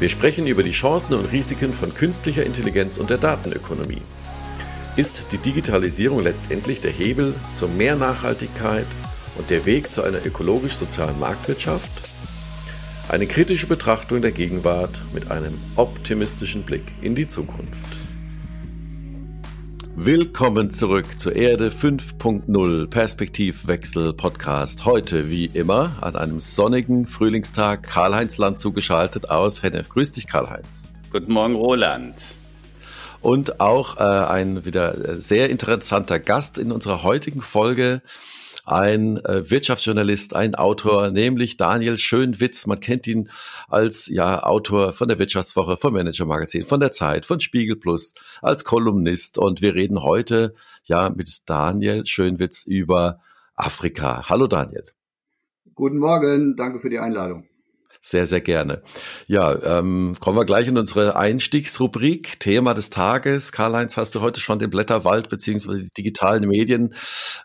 Wir sprechen über die Chancen und Risiken von künstlicher Intelligenz und der Datenökonomie. Ist die Digitalisierung letztendlich der Hebel zu mehr Nachhaltigkeit und der Weg zu einer ökologisch-sozialen Marktwirtschaft? Eine kritische Betrachtung der Gegenwart mit einem optimistischen Blick in die Zukunft. Willkommen zurück zur Erde 5.0 Perspektivwechsel Podcast. Heute wie immer an einem sonnigen Frühlingstag Karl-Heinz Land zugeschaltet aus Hennef. Grüß dich Karl-Heinz. Guten Morgen Roland und auch äh, ein wieder sehr interessanter Gast in unserer heutigen Folge. Ein äh, Wirtschaftsjournalist, ein Autor, nämlich Daniel Schönwitz. Man kennt ihn als ja Autor von der Wirtschaftswoche, vom Manager Magazin, von der Zeit, von Spiegel Plus, als Kolumnist. Und wir reden heute ja mit Daniel Schönwitz über Afrika. Hallo Daniel. Guten Morgen, danke für die Einladung. Sehr, sehr gerne. Ja, ähm, kommen wir gleich in unsere Einstiegsrubrik. Thema des Tages. Karl-Heinz, hast du heute schon den Blätterwald beziehungsweise die digitalen Medien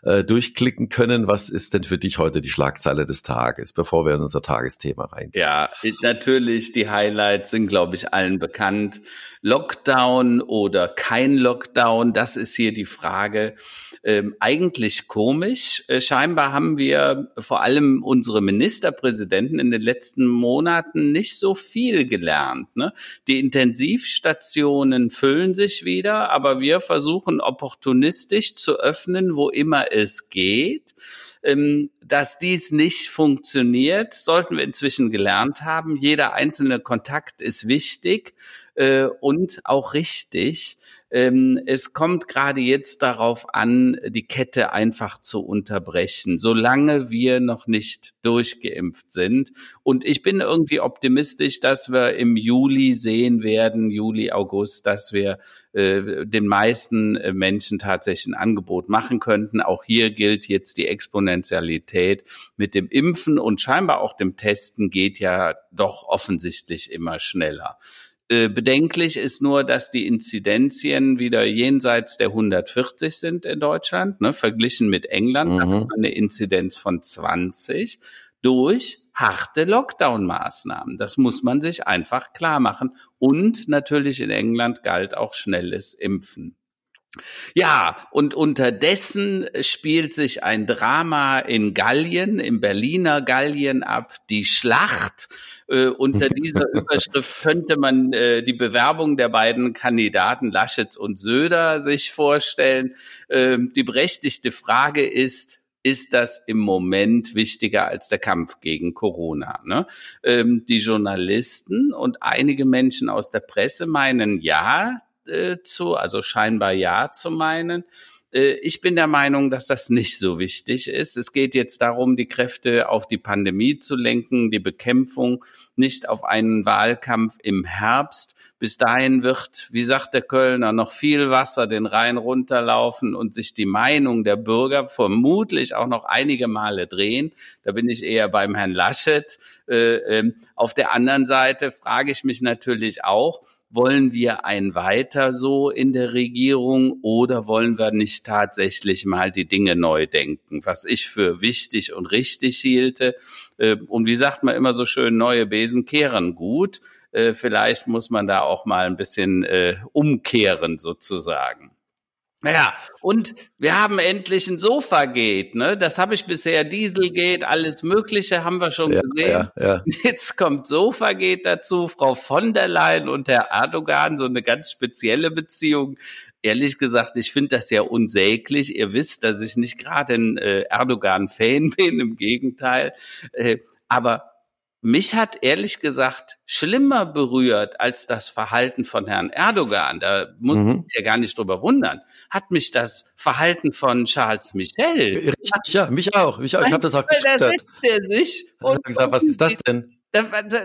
äh, durchklicken können? Was ist denn für dich heute die Schlagzeile des Tages, bevor wir in unser Tagesthema reingehen? Ja, ich, natürlich, die Highlights sind, glaube ich, allen bekannt. Lockdown oder kein Lockdown, das ist hier die Frage ähm, eigentlich komisch. Äh, scheinbar haben wir vor allem unsere Ministerpräsidenten in den letzten Monaten nicht so viel gelernt. Ne? Die Intensivstationen füllen sich wieder, aber wir versuchen opportunistisch zu öffnen, wo immer es geht. Ähm, dass dies nicht funktioniert, sollten wir inzwischen gelernt haben. Jeder einzelne Kontakt ist wichtig äh, und auch richtig. Ähm, es kommt gerade jetzt darauf an, die Kette einfach zu unterbrechen, solange wir noch nicht durchgeimpft sind. Und ich bin irgendwie optimistisch, dass wir im Juli sehen werden, Juli, August, dass wir äh, den meisten äh, Menschen tatsächlich ein Angebot machen könnten. Auch hier gilt jetzt die Exponentialität mit dem Impfen und scheinbar auch dem Testen geht ja doch offensichtlich immer schneller. Äh, bedenklich ist nur, dass die Inzidenzien wieder jenseits der 140 sind in Deutschland, ne, verglichen mit England, mhm. da hat man eine Inzidenz von 20 durch harte Lockdown-Maßnahmen. Das muss man sich einfach klar machen. Und natürlich in England galt auch schnelles Impfen. Ja, und unterdessen spielt sich ein Drama in Gallien, im Berliner Gallien ab, die Schlacht. Äh, unter dieser Überschrift könnte man äh, die Bewerbung der beiden Kandidaten Laschet und Söder sich vorstellen. Äh, die berechtigte Frage ist, ist das im Moment wichtiger als der Kampf gegen Corona. Ne? Ähm, die Journalisten und einige Menschen aus der Presse meinen ja, äh, zu, also scheinbar ja zu meinen. Äh, ich bin der Meinung, dass das nicht so wichtig ist. Es geht jetzt darum, die Kräfte auf die Pandemie zu lenken, die Bekämpfung, nicht auf einen Wahlkampf im Herbst. Bis dahin wird, wie sagt der Kölner, noch viel Wasser den Rhein runterlaufen und sich die Meinung der Bürger vermutlich auch noch einige Male drehen. Da bin ich eher beim Herrn Laschet. Äh, ähm, auf der anderen Seite frage ich mich natürlich auch, wollen wir ein weiter so in der Regierung oder wollen wir nicht tatsächlich mal die Dinge neu denken, was ich für wichtig und richtig hielte. Äh, und wie sagt man immer so schön, neue Besen kehren gut. Äh, vielleicht muss man da auch mal ein bisschen äh, umkehren sozusagen. Ja, und wir haben endlich ein Sofa-Gate, ne? Das habe ich bisher Dieselgate, alles Mögliche haben wir schon Ja, gesehen. ja, ja. Jetzt kommt Sofa-Gate dazu, Frau von der Leyen und Herr Erdogan, so eine ganz spezielle Beziehung. Ehrlich gesagt, ich finde das ja unsäglich. Ihr wisst, dass ich nicht gerade ein äh, Erdogan-Fan bin, im Gegenteil. Äh, aber mich hat ehrlich gesagt schlimmer berührt als das Verhalten von Herrn Erdogan. Da muss Mhm. man sich ja gar nicht drüber wundern. Hat mich das Verhalten von Charles Michel. Richtig, ja, mich auch. Mich auch. Ich habe das auch Weil da getwittert. setzt er sich Ich habe und gesagt, was ist das denn?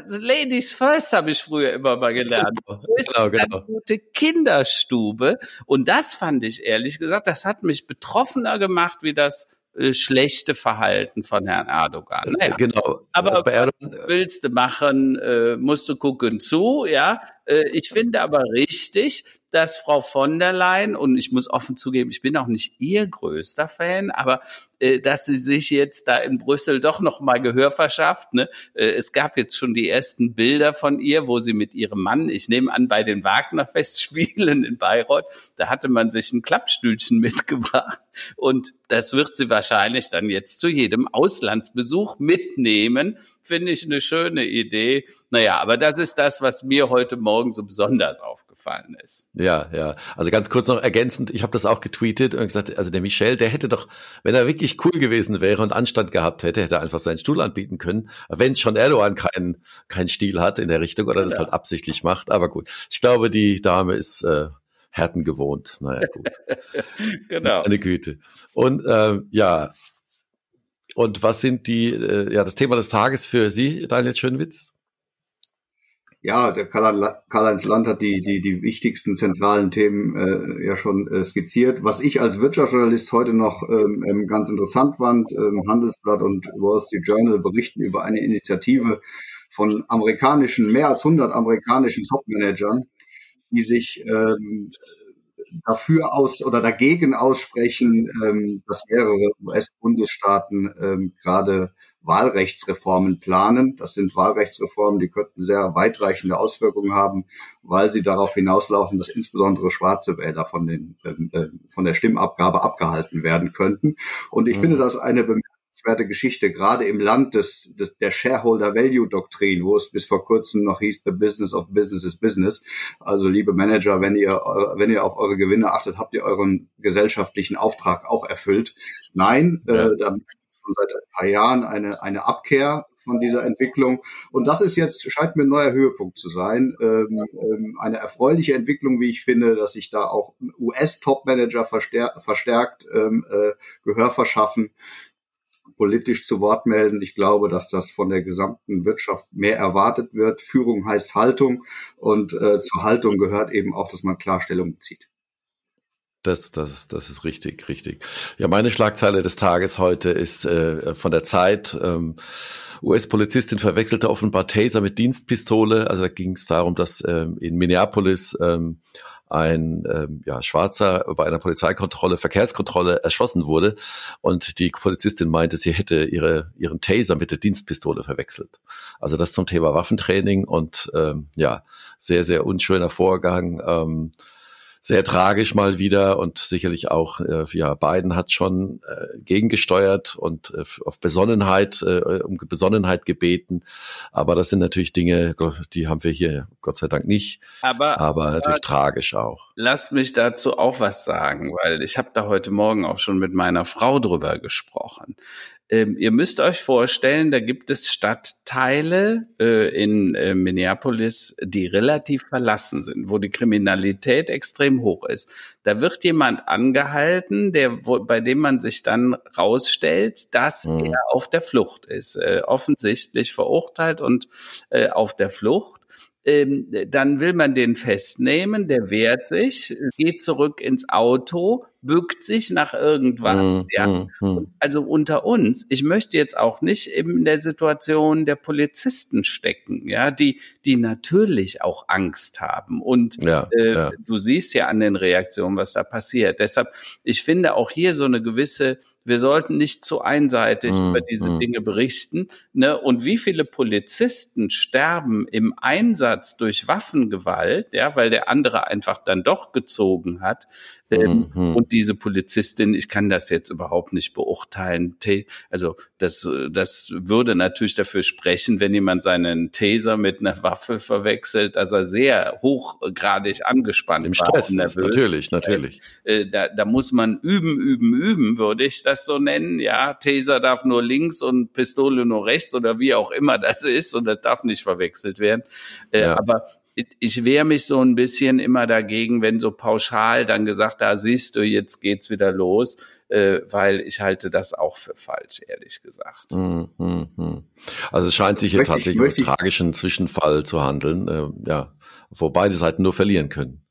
Ladies first habe ich früher immer mal gelernt. Wo ist Genau, genau. ganz gute Kinderstube? Und das fand ich ehrlich gesagt, das hat mich betroffener gemacht wie das äh, schlechte Verhalten von Herrn Erdogan. Naja, Genau. Aber- Erdogan, willst du machen, äh, musst du gucken zu, ja. Äh, ich finde aber richtig, dass Frau von der Leyen, und ich muss offen zugeben, ich bin auch nicht ihr größter Fan, aber äh, dass sie sich jetzt da in Brüssel doch noch mal Gehör verschafft. Ne? Äh, es gab jetzt schon die ersten Bilder von ihr, wo sie mit ihrem Mann, ich nehme an, bei den Wagner-Festspielen in Bayreuth, da hatte man sich ein Klappstühlchen mitgebracht. Und das wird sie wahrscheinlich dann jetzt zu jedem Auslandsbesuch mitnehmen. Finde ich eine schöne Idee. Naja, aber das ist das, was mir heute Morgen so besonders aufgefallen ist. ja, ja. Also ganz kurz noch ergänzend, ich habe das auch getweetet und gesagt, also der Michel, der hätte doch, wenn er wirklich cool gewesen wäre und Anstand gehabt hätte, hätte er einfach seinen Stuhl anbieten können. Wenn schon Erdogan keinen keinen Stil hat in der Richtung oder das Ja. halt absichtlich macht. Aber gut, ich glaube, die Dame ist äh, Härten gewohnt. Naja, gut. Genau. Eine Güte. Und ähm, ja, und was sind die, äh, ja, das Thema des Tages für Sie, Daniel Schönwitz? Ja, der Karl- Karl-Heinz Land hat die, die, die wichtigsten zentralen Themen äh, ja schon äh, skizziert. Was ich als Wirtschaftsjournalist heute noch ähm, ähm, ganz interessant fand, ähm, Handelsblatt und Wall Street Journal berichten über eine Initiative von amerikanischen, mehr als 100 amerikanischen Topmanagern, die sich ähm, dafür aus oder dagegen aussprechen, ähm, dass mehrere US-Bundesstaaten ähm, gerade Wahlrechtsreformen planen. Das sind Wahlrechtsreformen, die könnten sehr weitreichende Auswirkungen haben, weil sie darauf hinauslaufen, dass insbesondere schwarze Wähler von, den, äh, von der Stimmabgabe abgehalten werden könnten. Und ich Mhm. finde das eine bemerkenswerte Geschichte, gerade im Land des, des, der Shareholder-Value-Doktrin, wo es bis vor kurzem noch hieß, the business of business is business. Also liebe Manager, wenn ihr, eu- wenn ihr auf eure Gewinne achtet, habt ihr euren gesellschaftlichen Auftrag auch erfüllt. Nein, Ja. äh, schon seit ein paar Jahren eine, eine Abkehr von dieser Entwicklung. Und das ist jetzt, scheint mir ein neuer Höhepunkt zu sein. Ähm, ähm, eine erfreuliche Entwicklung, wie ich finde, dass sich da auch US-Top-Manager verstärkt, verstärkt ähm, äh, Gehör verschaffen, politisch zu Wort melden. Ich glaube, dass das von der gesamten Wirtschaft mehr erwartet wird. Führung heißt Haltung und äh, zur Haltung gehört eben auch, dass man Klarstellung bezieht. Das, das, das ist richtig, richtig. Ja, meine Schlagzeile des Tages heute ist äh, von der Zeit. Ähm, US-Polizistin verwechselte offenbar Taser mit Dienstpistole. Also da ging es darum, dass ähm, in Minneapolis ähm, ein ähm, ja, Schwarzer bei einer Polizeikontrolle, Verkehrskontrolle erschossen wurde. Und die Polizistin meinte, sie hätte ihre, ihren Taser mit der Dienstpistole verwechselt. Also das zum Thema Waffentraining und ähm, ja, sehr, sehr unschöner Vorgang. Ähm, sehr tragisch mal wieder und sicherlich auch, äh, ja, Biden hat schon äh, gegengesteuert und äh, auf Besonnenheit, äh, um Besonnenheit gebeten. Aber das sind natürlich Dinge, die haben wir hier Gott sei Dank nicht, Aber, aber natürlich tragisch auch. Lasst mich dazu auch was sagen, weil ich habe da heute Morgen auch schon mit meiner Frau drüber gesprochen. Ähm, ihr müsst euch vorstellen, da gibt es Stadtteile äh, in äh, Minneapolis, die relativ verlassen sind, wo die Kriminalität extrem hoch ist. Da wird jemand angehalten, der, wo, bei dem man sich dann rausstellt, dass Mhm. er auf der Flucht ist, äh, offensichtlich verurteilt und äh, auf der Flucht ähm, dann will man den festnehmen, der wehrt sich, geht zurück ins Auto, bückt sich nach irgendwas. Mm, ja. mm, mm. Also unter uns, ich möchte jetzt auch nicht in der Situation der Polizisten stecken, ja, die, die natürlich auch Angst haben. Und Ja, äh, ja. du siehst ja an den Reaktionen, was da passiert. Deshalb, ich finde auch hier so eine gewisse, wir sollten nicht zu einseitig Mm, über diese mm. Dinge berichten. Ne? Und wie viele Polizisten sterben im Einsatz durch Waffengewalt, ja, weil der andere einfach dann doch gezogen hat. Ähm, Mhm. Und diese Polizistin, ich kann das jetzt überhaupt nicht beurteilen. Also das, das würde natürlich dafür sprechen, wenn jemand seinen Taser mit einer Waffe verwechselt, dass er sehr hochgradig angespannt Im Stress ist, natürlich, natürlich. Äh, da, da muss man üben, üben, üben, würde ich das so nennen. Ja, Taser darf nur links und Pistole nur rechts oder wie auch immer das ist und das darf nicht verwechselt werden. Äh, ja. Aber ich wehre mich so ein bisschen immer dagegen, wenn so pauschal dann gesagt, da siehst du, jetzt geht's wieder los, äh, weil ich halte das auch für falsch, ehrlich gesagt. Mm, mm, mm. Also es scheint sich hier tatsächlich um einen tragischen Zwischenfall zu handeln, äh, ja, wo beide Seiten nur verlieren können.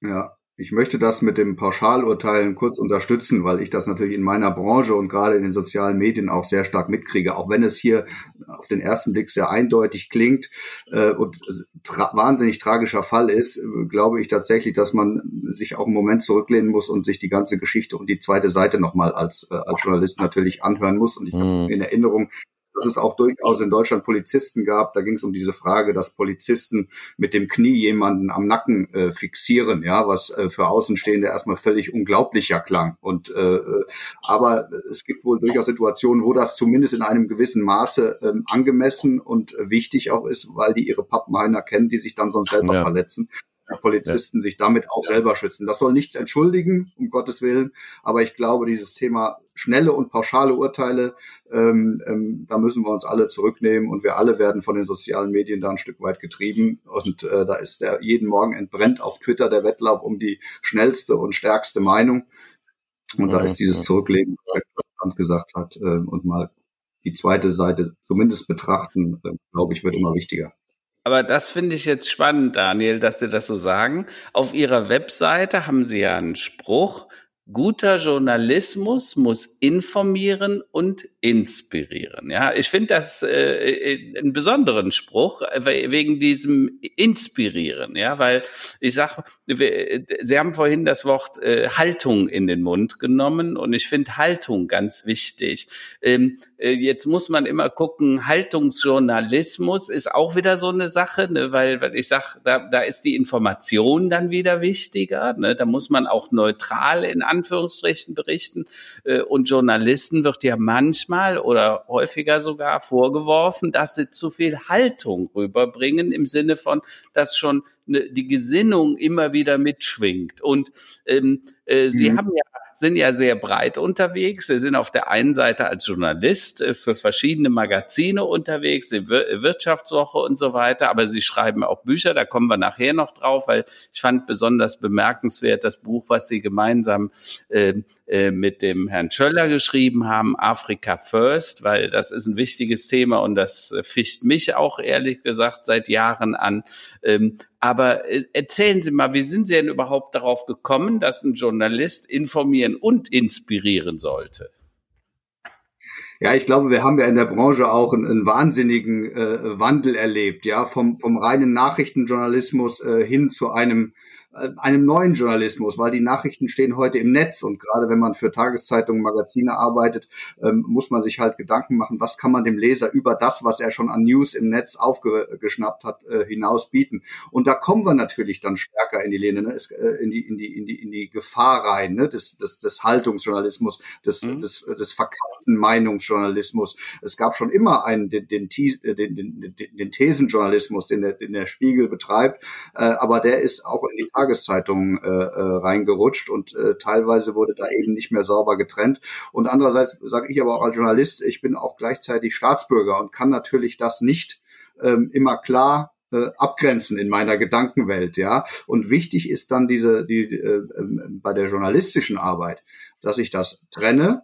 Ja, ich möchte das mit dem Pauschalurteilen kurz unterstützen, weil ich das natürlich in meiner Branche und gerade in den sozialen Medien auch sehr stark mitkriege. Auch wenn es hier auf den ersten Blick sehr eindeutig klingt äh, und tra wahnsinnig tragischer Fall ist, äh, glaube ich tatsächlich, dass man sich auch einen Moment zurücklehnen muss und sich die ganze Geschichte und die zweite Seite nochmal als, äh, als Journalist natürlich anhören muss. Und ich habe mhm. in Erinnerung, dass es auch durchaus in Deutschland Polizisten gab. Da ging es um diese Frage, dass Polizisten mit dem Knie jemanden am Nacken äh, fixieren, ja, was äh, für Außenstehende erstmal völlig unglaublicher klang. Und äh, aber es gibt wohl durchaus Situationen, wo das zumindest in einem gewissen Maße äh, angemessen und wichtig auch ist, weil die ihre Pappenheimer kennen, die sich dann sonst selber ja. verletzen. Polizisten sich damit auch selber schützen. Das soll nichts entschuldigen, um Gottes Willen, aber ich glaube, dieses Thema schnelle und pauschale Urteile, ähm, ähm, da müssen wir uns alle zurücknehmen und wir alle werden von den sozialen Medien da ein Stück weit getrieben. Und äh, da ist der jeden Morgen entbrennt auf Twitter der Wettlauf um die schnellste und stärkste Meinung. Und da ist dieses Zurücklegen, was Land gesagt hat, äh, und mal die zweite Seite zumindest betrachten, äh, glaube ich, wird immer wichtiger. Aber das finde ich jetzt spannend, Daniel, dass Sie das so sagen. Auf Ihrer Webseite haben Sie ja einen Spruch, guter Journalismus muss informieren und inspirieren. Ja, ich finde das äh, äh einen besonderen Spruch äh, wegen diesem Inspirieren. Ja, weil ich sage, Sie haben vorhin das Wort äh, Haltung in den Mund genommen und ich finde Haltung ganz wichtig. Ähm, äh, jetzt muss man immer gucken, Haltungsjournalismus ist auch wieder so eine Sache, ne, weil, weil ich sage, da, da ist die Information dann wieder wichtiger. Ne, da muss man auch neutral in Anführungsstrichen berichten. Äh, und Journalisten wird ja manchmal oder häufiger sogar vorgeworfen, dass sie zu viel Haltung rüberbringen im Sinne von, dass schon ne, die Gesinnung immer wieder mitschwingt. Und ähm, äh, Sie mhm. haben ja sind ja sehr breit unterwegs. Sie sind auf der einen Seite als Journalist äh, für verschiedene Magazine unterwegs, die Wirtschaftswoche und so weiter, aber Sie schreiben auch Bücher, da kommen wir nachher noch drauf, weil ich fand besonders bemerkenswert das Buch, was Sie gemeinsam äh, äh, mit dem Herrn Schöller geschrieben haben, Afrika First, weil das ist ein wichtiges Thema und das äh, ficht mich auch ehrlich gesagt seit Jahren an. Ähm, aber äh, erzählen Sie mal, wie sind Sie denn überhaupt darauf gekommen, dass ein Journalist informieren und inspirieren sollte? Ja, ich glaube, wir haben ja in der Branche auch einen, einen wahnsinnigen äh, Wandel erlebt, ja, vom, vom reinen Nachrichtenjournalismus äh, hin zu einem einem neuen Journalismus, weil die Nachrichten stehen heute im Netz und gerade wenn man für Tageszeitungen, Magazine arbeitet, ähm, muss man sich halt Gedanken machen, was kann man dem Leser über das, was er schon an News im Netz aufgeschnappt hat, äh, hinaus bieten. Und da kommen wir natürlich dann stärker in die Lehne, ne? Äh, in die in die in die in die Gefahr rein, ne? des, des, des Haltungsjournalismus, des mhm. des, des verkappten Meinungsjournalismus. Es gab schon immer einen den den, den, den, den Thesenjournalismus, den der, den der Spiegel betreibt, aber der ist auch in die Tageszeitungen äh, äh, reingerutscht und äh, teilweise wurde da eben nicht mehr sauber getrennt. Und andererseits sage ich aber auch als Journalist, ich bin auch gleichzeitig Staatsbürger und kann natürlich das nicht ähm, immer klar äh, abgrenzen in meiner Gedankenwelt, ja. Und wichtig ist dann diese, die äh, äh, bei der journalistischen Arbeit, dass ich das trenne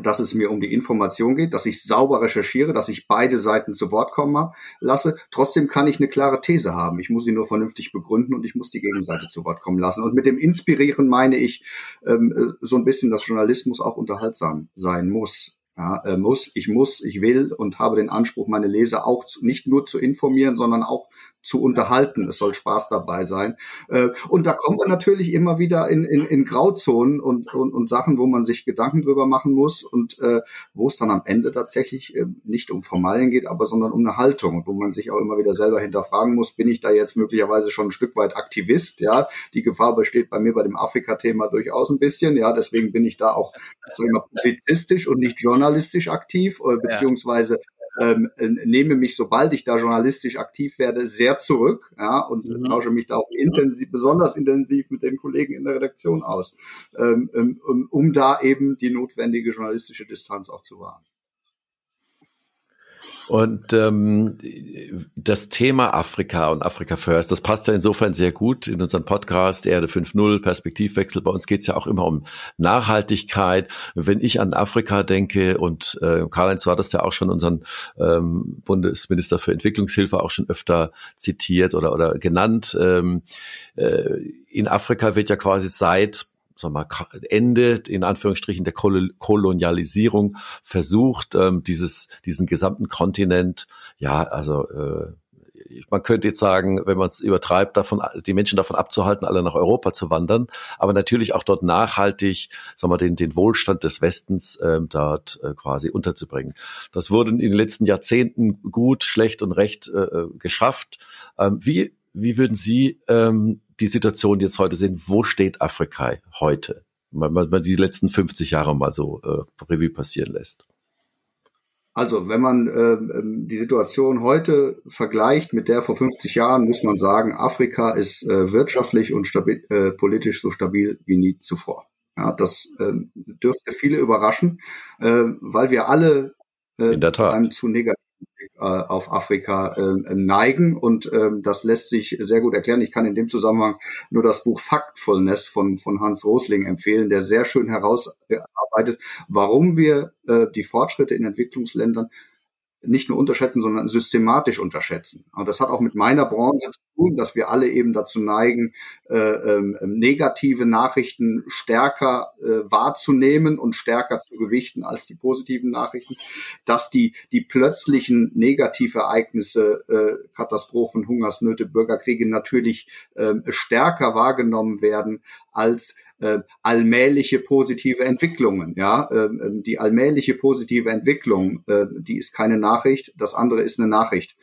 dass es mir um die Information geht, dass ich sauber recherchiere, dass ich beide Seiten zu Wort kommen lasse. Trotzdem kann ich eine klare These haben. Ich muss sie nur vernünftig begründen und ich muss die Gegenseite zu Wort kommen lassen. Und mit dem Inspirieren meine ich ähm, äh, so ein bisschen, dass Journalismus auch unterhaltsam sein muss. Ja, äh, muss, ich muss, ich will und habe den Anspruch, meine Leser auch zu, nicht nur zu informieren, sondern auch zu unterhalten. Es soll Spaß dabei sein. Äh, und da kommen wir natürlich immer wieder in, in, in Grauzonen und, und, und Sachen, wo man sich Gedanken drüber machen muss und äh, wo es dann am Ende tatsächlich äh, nicht um Formalien geht, aber sondern um eine Haltung, wo man sich auch immer wieder selber hinterfragen muss, bin ich da jetzt möglicherweise schon ein Stück weit Aktivist? Ja, die Gefahr besteht bei mir bei dem Afrika-Thema durchaus ein bisschen. Ja, deswegen bin ich da auch so immer publizistisch und nicht journalistisch aktiv, äh, beziehungsweise ähm, nehme mich, sobald ich da journalistisch aktiv werde, sehr zurück ja, und mhm. tausche mich da auch intensiv, besonders intensiv mit den Kollegen in der Redaktion aus, ähm, um, um da eben die notwendige journalistische Distanz auch zu wahren. Und ähm, das Thema Afrika und Afrika First, das passt ja insofern sehr gut in unseren Podcast Erde 5.0, Perspektivwechsel. Bei uns geht's ja auch immer um Nachhaltigkeit. Wenn ich an Afrika denke und äh, Karl-Heinz, du hattest ja auch schon unseren ähm, Bundesminister für Entwicklungshilfe auch schon öfter zitiert oder, oder genannt. Ähm, äh, in Afrika wird ja quasi seit sagen wir mal, Ende in Anführungsstrichen der Kolonialisierung versucht, ähm, dieses, diesen gesamten Kontinent, ja, also äh, man könnte jetzt sagen, wenn man es übertreibt, davon die Menschen davon abzuhalten, alle nach Europa zu wandern, aber natürlich auch dort nachhaltig, sagen wir, den, den Wohlstand des Westens ähm, dort äh, quasi unterzubringen. Das wurde in den letzten Jahrzehnten gut, schlecht und recht äh, äh geschafft. Ähm, wie wie würden Sie ähm, die Situation jetzt heute sehen? Wo steht Afrika heute? Wenn man die letzten 50 Jahre mal so äh, Revue passieren lässt. Also, wenn man äh, die Situation heute vergleicht mit der vor 50 Jahren, muss man sagen, Afrika ist äh, wirtschaftlich und stabil, äh, politisch so stabil wie nie zuvor. Ja, das äh, dürfte viele überraschen, äh, weil wir alle äh, In der Tat. einem zu negativen äh, auf Afrika äh, neigen. Und ähm, das lässt sich sehr gut erklären. Ich kann in dem Zusammenhang nur das Buch Factfulness von, von Hans Rosling empfehlen, der sehr schön herausarbeitet, warum wir äh, die Fortschritte in Entwicklungsländern nicht nur unterschätzen, sondern systematisch unterschätzen. Und das hat auch mit meiner Branche zu tun, dass wir alle eben dazu neigen, äh, ähm, negative Nachrichten stärker äh, wahrzunehmen und stärker zu gewichten als die positiven Nachrichten, dass die, die plötzlichen Negativereignisse, äh, Katastrophen, Hungersnöte, Bürgerkriege natürlich äh, stärker wahrgenommen werden als äh, allmähliche positive Entwicklungen. Ja, ähm, die allmähliche positive Entwicklung, äh, die ist keine Nachricht, das andere ist eine Nachricht.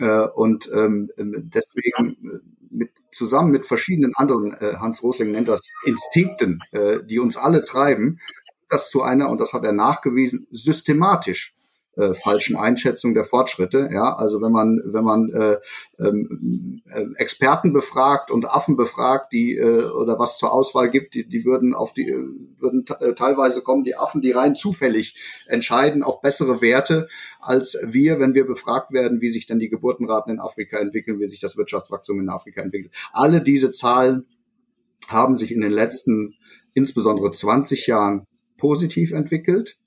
Äh, und ähm, ähm deswegen äh, mit, zusammen mit verschiedenen anderen, äh, Hans Rosling nennt das Instinkten, äh, die uns alle treiben, das zu einer, und das hat er nachgewiesen, systematisch äh, falschen Einschätzung der Fortschritte. Ja, also wenn man wenn man äh, ähm, äh, Experten befragt und Affen befragt, die äh, oder was zur Auswahl gibt, die, die würden auf die würden äh, teilweise kommen die Affen, die rein zufällig entscheiden auf bessere Werte als wir, wenn wir befragt werden, wie sich denn die Geburtenraten in Afrika entwickeln, wie sich das Wirtschaftswachstum in Afrika entwickelt. Alle diese Zahlen haben sich in den letzten insbesondere 20 Jahren positiv entwickelt.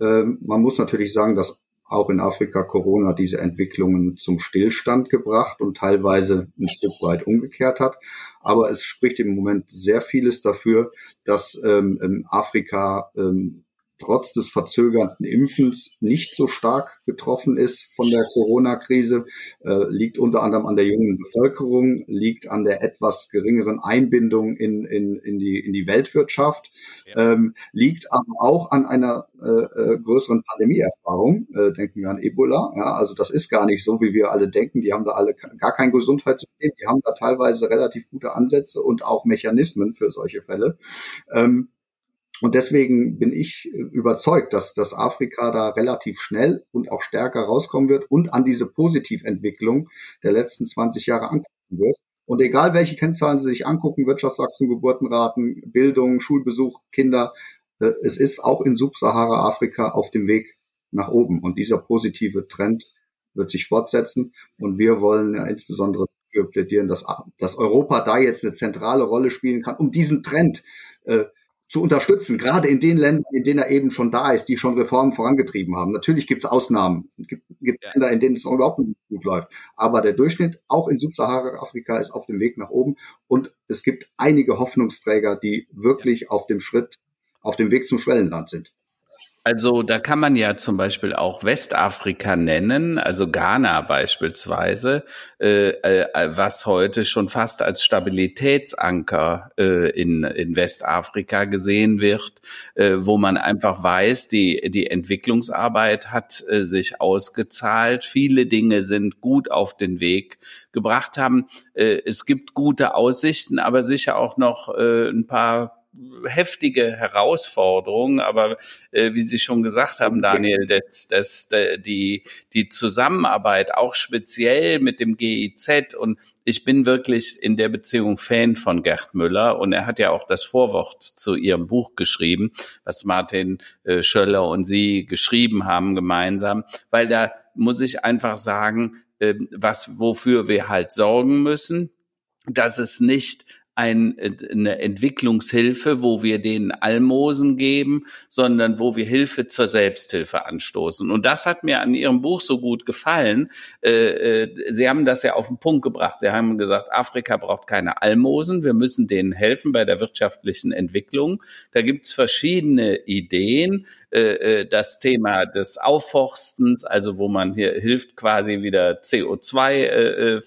Ähm, man muss natürlich sagen, dass auch in Afrika Corona diese Entwicklungen zum Stillstand gebracht und teilweise ein Stück weit umgekehrt hat. Aber es spricht im Moment sehr vieles dafür, dass ähm, Afrika ähm, trotz des verzögerten Impfens nicht so stark getroffen ist von der Corona-Krise, äh, liegt unter anderem an der jungen Bevölkerung, liegt an der etwas geringeren Einbindung in, in, in, die, in die Weltwirtschaft, ja. ähm, liegt aber auch an einer äh, äh, größeren Pandemieerfahrung. Äh, denken wir an Ebola. Ja, also das ist gar nicht so, wie wir alle denken. Die haben da alle gar kein Gesundheitssystem. Die haben da teilweise relativ gute Ansätze und auch Mechanismen für solche Fälle. Ähm, und deswegen bin ich äh, überzeugt, dass, dass Afrika da relativ schnell und auch stärker rauskommen wird und an diese Positiventwicklung der letzten 20 Jahre anknüpfen wird. Und egal welche Kennzahlen Sie sich angucken, Wirtschaftswachstum, Geburtenraten, Bildung, Schulbesuch, Kinder, äh, es ist auch in Subsahara-Afrika auf dem Weg nach oben. Und dieser positive Trend wird sich fortsetzen. Und wir wollen ja insbesondere dafür plädieren, dass, dass Europa da jetzt eine zentrale Rolle spielen kann, um diesen Trend äh, zu unterstützen, gerade in den Ländern, in denen er eben schon da ist, die schon Reformen vorangetrieben haben. Natürlich gibt es Ausnahmen, es gibt, gibt ja. Länder, in denen es noch überhaupt nicht gut läuft. Aber der Durchschnitt, auch in Subsahara-Afrika, ist auf dem Weg nach oben. Und es gibt einige Hoffnungsträger, die wirklich ja. auf dem Schritt, auf dem Weg zum Schwellenland sind. Also da kann man ja zum Beispiel auch Westafrika nennen, also Ghana beispielsweise, äh, äh, was heute schon fast als Stabilitätsanker äh, in, in Westafrika gesehen wird, äh, wo man einfach weiß, die, die Entwicklungsarbeit hat äh, sich ausgezahlt. Viele Dinge sind gut auf den Weg gebracht haben. Es gibt gute Aussichten, aber sicher auch noch ein paar heftige Herausforderung, aber äh, wie Sie schon gesagt haben, Daniel, dass, dass die, die Zusammenarbeit auch speziell mit dem GIZ und ich bin wirklich in der Beziehung Fan von Gerd Müller und er hat ja auch das Vorwort zu Ihrem Buch geschrieben, was Martin äh, Schöller und Sie geschrieben haben gemeinsam, weil da muss ich einfach sagen, äh, was, wofür wir halt sorgen müssen, dass es nicht ein, eine Entwicklungshilfe, wo wir denen Almosen geben, sondern wo wir Hilfe zur Selbsthilfe anstoßen. Und das hat mir an Ihrem Buch so gut gefallen. Äh, äh, Sie haben das ja auf den Punkt gebracht. Sie haben gesagt, Afrika braucht keine Almosen. Wir müssen denen helfen bei der wirtschaftlichen Entwicklung. Da gibt's verschiedene Ideen. Äh, äh, das Thema des Aufforstens, also wo man hier hilft, quasi wieder CO2 äh, äh,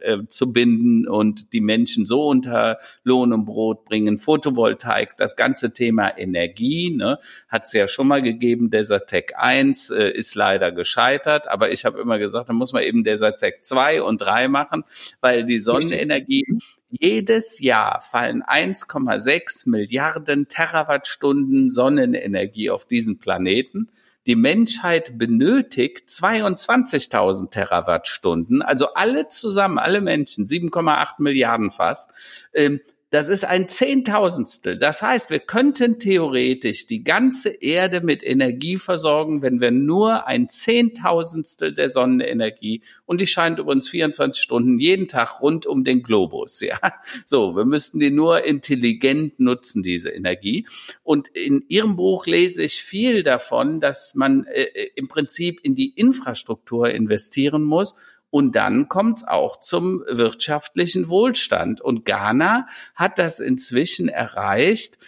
äh, zu binden und die Menschen so unter Lohn und Brot bringen. Photovoltaik, das ganze Thema Energie, ne, hat es ja schon mal gegeben. Desertec 1 äh, ist leider gescheitert, aber ich habe immer gesagt, da muss man eben Desertec 2 und 3 machen, weil die Sonnenenergie jedes Jahr fallen 1,6 Milliarden Terawattstunden Sonnenenergie auf diesen Planeten. Die Menschheit benötigt 22.000 Terawattstunden, also alle zusammen, alle Menschen, 7,8 Milliarden fast, ähm, das ist ein Zehntausendstel. Das heißt, wir könnten theoretisch die ganze Erde mit Energie versorgen, wenn wir nur ein Zehntausendstel der Sonnenenergie und die scheint übrigens 24 Stunden jeden Tag rund um den Globus, ja. So, wir müssten die nur intelligent nutzen, diese Energie. Und in Ihrem Buch lese ich viel davon, dass man äh, äh im Prinzip in die Infrastruktur investieren muss und dann kommt es auch zum wirtschaftlichen Wohlstand. Und Ghana hat das inzwischen erreicht,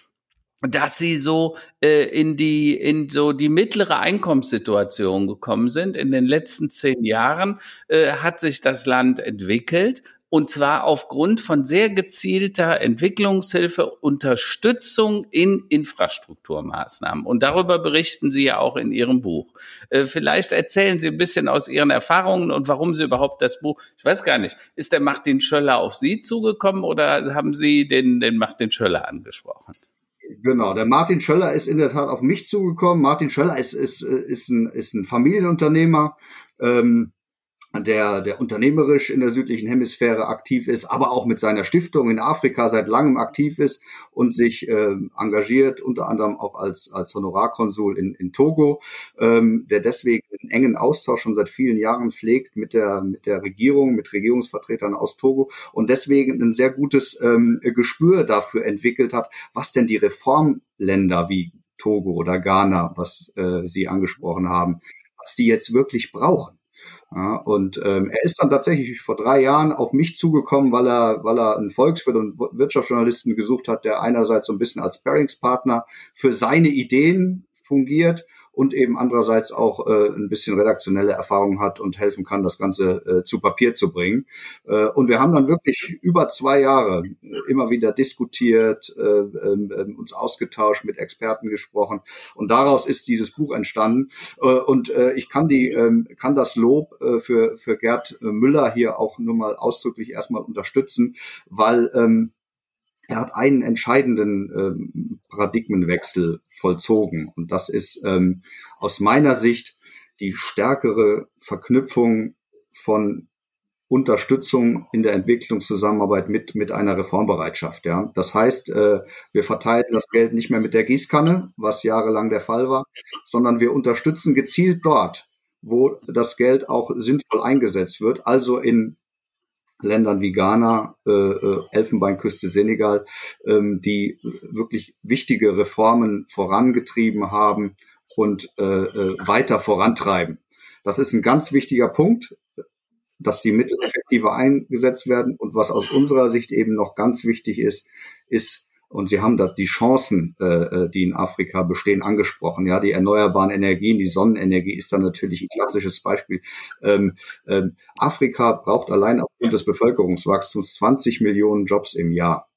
dass sie so äh, in die in so die mittlere Einkommenssituation gekommen sind. In den letzten zehn Jahren äh, hat sich das Land entwickelt und zwar aufgrund von sehr gezielter Entwicklungshilfe, Unterstützung in Infrastrukturmaßnahmen. Und darüber berichten Sie ja auch in Ihrem Buch. Äh, vielleicht erzählen Sie ein bisschen aus Ihren Erfahrungen und warum Sie überhaupt das Buch, ich weiß gar nicht, ist der Martin Schöller auf Sie zugekommen oder haben Sie den, den Martin Schöller angesprochen? Genau, der Martin Schöller ist in der Tat auf mich zugekommen. Martin Schöller ist, ist, ist, ein, ist ein Familienunternehmer. Ähm, der, der unternehmerisch in der südlichen Hemisphäre aktiv ist, aber auch mit seiner Stiftung in Afrika seit langem aktiv ist und sich äh, engagiert, unter anderem auch als, als Honorarkonsul in, in Togo, ähm, der deswegen einen engen Austausch schon seit vielen Jahren pflegt mit der, mit der Regierung, mit Regierungsvertretern aus Togo und deswegen ein sehr gutes ähm, Gespür dafür entwickelt hat, was denn die Reformländer wie Togo oder Ghana, was äh, Sie angesprochen haben, was die jetzt wirklich brauchen. Ja, und ähm, er ist dann tatsächlich vor drei Jahren auf mich zugekommen, weil er, weil er einen Volkswirt und Wirtschaftsjournalisten gesucht hat, der einerseits so ein bisschen als Bearingspartner für seine Ideen fungiert und eben andererseits auch äh, ein bisschen redaktionelle Erfahrung hat und helfen kann, das Ganze äh, zu Papier zu bringen. Äh, und wir haben dann wirklich über zwei Jahre immer wieder diskutiert, äh, äh, uns ausgetauscht, mit Experten gesprochen und daraus ist dieses Buch entstanden. Äh, und äh, ich kann die, äh, kann das Lob äh, für für Gerd Müller hier auch nur mal ausdrücklich erstmal unterstützen, weil ähm, er hat einen entscheidenden ähm, Paradigmenwechsel vollzogen. Und das ist ähm, aus meiner Sicht die stärkere Verknüpfung von Unterstützung in der Entwicklungszusammenarbeit mit, mit einer Reformbereitschaft. Ja. Das heißt, äh, wir verteilen das Geld nicht mehr mit der Gießkanne, was jahrelang der Fall war, sondern wir unterstützen gezielt dort, wo das Geld auch sinnvoll eingesetzt wird, also in Ländern wie Ghana, äh, äh, Elfenbeinküste, Senegal, ähm, die wirklich wichtige Reformen vorangetrieben haben und äh, äh, weiter vorantreiben. Das ist ein ganz wichtiger Punkt, dass die Mittel effektiver eingesetzt werden. Und was aus unserer Sicht eben noch ganz wichtig ist, ist Und Sie haben da die Chancen, äh, äh, die in Afrika bestehen, angesprochen. Ja, die erneuerbaren Energien, die Sonnenenergie ist da natürlich ein klassisches Beispiel. Ähm, ähm, Afrika braucht allein aufgrund des Bevölkerungswachstums 20 Millionen Jobs im Jahr.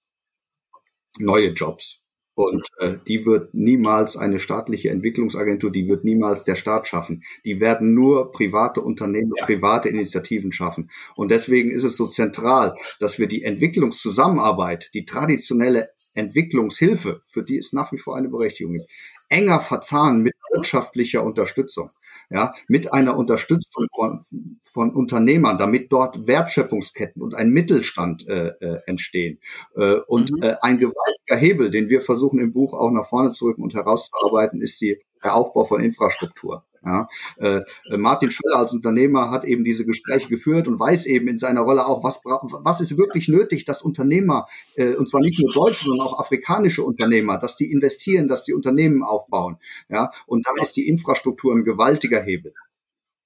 Neue Jobs. Und äh, die wird niemals eine staatliche Entwicklungsagentur, die wird niemals der Staat schaffen. Die werden nur private Unternehmen, ja. private Initiativen schaffen. Und deswegen ist es so zentral, dass wir die Entwicklungszusammenarbeit, die traditionelle Entwicklungshilfe, für die es nach wie vor eine Berechtigung gibt, enger verzahnen mit wirtschaftlicher Unterstützung ja, mit einer Unterstützung von, von Unternehmern, damit dort Wertschöpfungsketten und ein Mittelstand äh, äh, entstehen. Äh, und mhm. äh, ein gewaltiger Hebel, den wir versuchen im Buch auch nach vorne zu rücken und herauszuarbeiten, ist die, der Aufbau von Infrastruktur. Ja, äh, äh, Martin Schöller als Unternehmer hat eben diese Gespräche geführt und weiß eben in seiner Rolle auch, was, was ist wirklich nötig, dass Unternehmer, äh, und zwar nicht nur deutsche, sondern auch afrikanische Unternehmer, dass die investieren, dass die Unternehmen aufbauen. Ja, und da ist die Infrastruktur ein gewaltiger Hebel.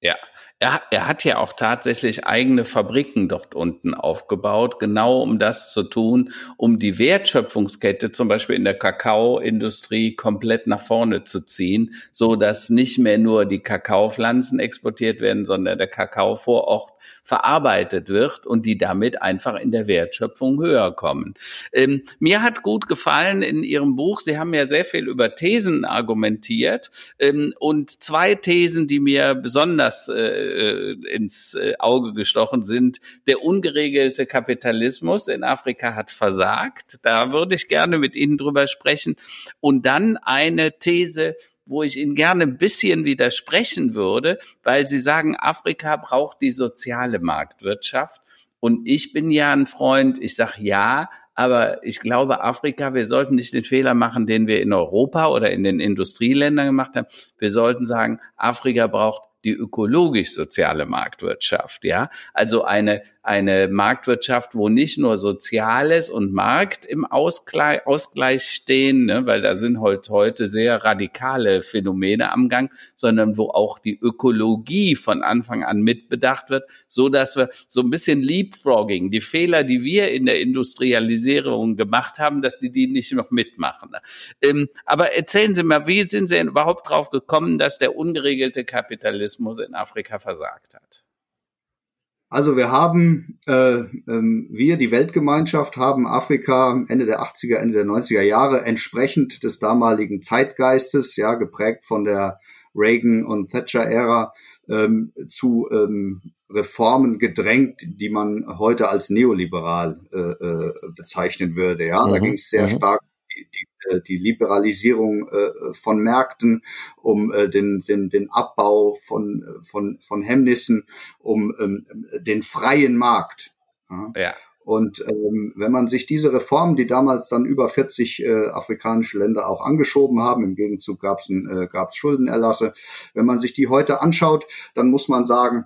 Ja, er, er hat ja auch tatsächlich eigene Fabriken dort unten aufgebaut, genau um das zu tun, um die Wertschöpfungskette zum Beispiel in der Kakaoindustrie komplett nach vorne zu ziehen, so dass nicht mehr nur die Kakaopflanzen exportiert werden, sondern der Kakao vor Ort verarbeitet wird und die damit einfach in der Wertschöpfung höher kommen. Ähm, mir hat gut gefallen in Ihrem Buch, Sie haben ja sehr viel über Thesen argumentiert ähm, und zwei Thesen, die mir besonders äh, äh, ins äh, Auge gestochen sind. Der ungeregelte Kapitalismus in Afrika hat versagt. Da würde ich gerne mit Ihnen drüber sprechen. Und dann eine These, wo ich Ihnen gerne ein bisschen widersprechen würde, weil Sie sagen, Afrika braucht die soziale Marktwirtschaft. Und ich bin ja ein Freund, ich sage ja, aber ich glaube, Afrika, wir sollten nicht den Fehler machen, den wir in Europa oder in den Industrieländern gemacht haben. Wir sollten sagen, Afrika braucht die ökologisch-soziale Marktwirtschaft, ja. Also eine, eine Marktwirtschaft, wo nicht nur Soziales und Markt im Ausgleich, Ausgleich stehen, ne, weil da sind heute, heute sehr radikale Phänomene am Gang, sondern wo auch die Ökologie von Anfang an mitbedacht wird, so dass wir so ein bisschen Leapfrogging, die Fehler, die wir in der Industrialisierung gemacht haben, dass die die nicht noch mitmachen. Ähm, aber erzählen Sie mal, wie sind Sie überhaupt drauf gekommen, dass der ungeregelte Kapitalismus Imperialismus in Afrika versagt hat? Also wir haben, äh, ähm, wir, die Weltgemeinschaft, haben Afrika Ende der 80er, Ende der 90er Jahre entsprechend des damaligen Zeitgeistes, ja, geprägt von der Reagan- und Thatcher-Ära, ähm, zu ähm, Reformen gedrängt, die man heute als neoliberal äh, äh, bezeichnen würde. Ja, mhm. da ging es sehr mhm. stark die, die äh, Liberalisierung äh, von Märkten, um äh, den, den, den Abbau von, von, von Hemmnissen, um ähm, den freien Markt. Ja. Und ähm, wenn man sich diese Reformen, die damals dann über 40 äh, afrikanische Länder auch angeschoben haben, im Gegenzug gab es äh, gab's Schuldenerlasse, wenn man sich die heute anschaut, dann muss man sagen,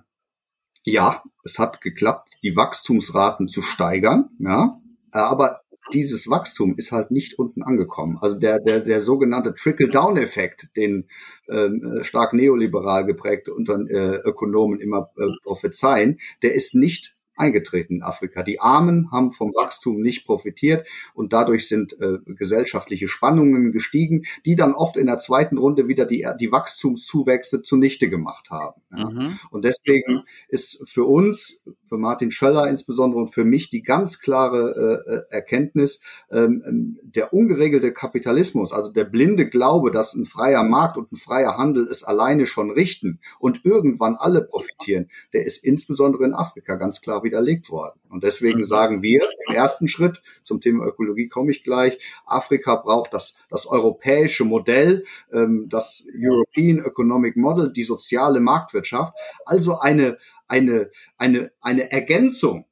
ja, es hat geklappt, die Wachstumsraten zu steigern, ja, aber dieses Wachstum ist halt nicht unten angekommen. Also der, der, der sogenannte Trickle-Down-Effekt, den ähm, stark neoliberal geprägte Unter äh, Ökonomen immer äh, prophezeien, der ist nicht eingetreten in Afrika. Die Armen haben vom Wachstum nicht profitiert und dadurch sind äh, gesellschaftliche Spannungen gestiegen, die dann oft in der zweiten Runde wieder die, die Wachstumszuwächse zunichte gemacht haben. Ja. Mhm. Und deswegen ist für uns, für Martin Schöller insbesondere und für mich die ganz klare äh, äh Erkenntnis, ähm, ähm, der ungeregelte Kapitalismus, also der blinde Glaube, dass ein freier Markt und ein freier Handel es alleine schon richten und irgendwann alle profitieren, der ist insbesondere in Afrika ganz klar widerlegt worden. Und deswegen mhm. sagen wir im ersten Schritt, zum Thema Ökologie komme ich gleich, Afrika braucht das, das europäische Modell, ähm, das European Economic Model, die soziale Marktwirtschaft, also eine, eine, eine, eine Ergänzung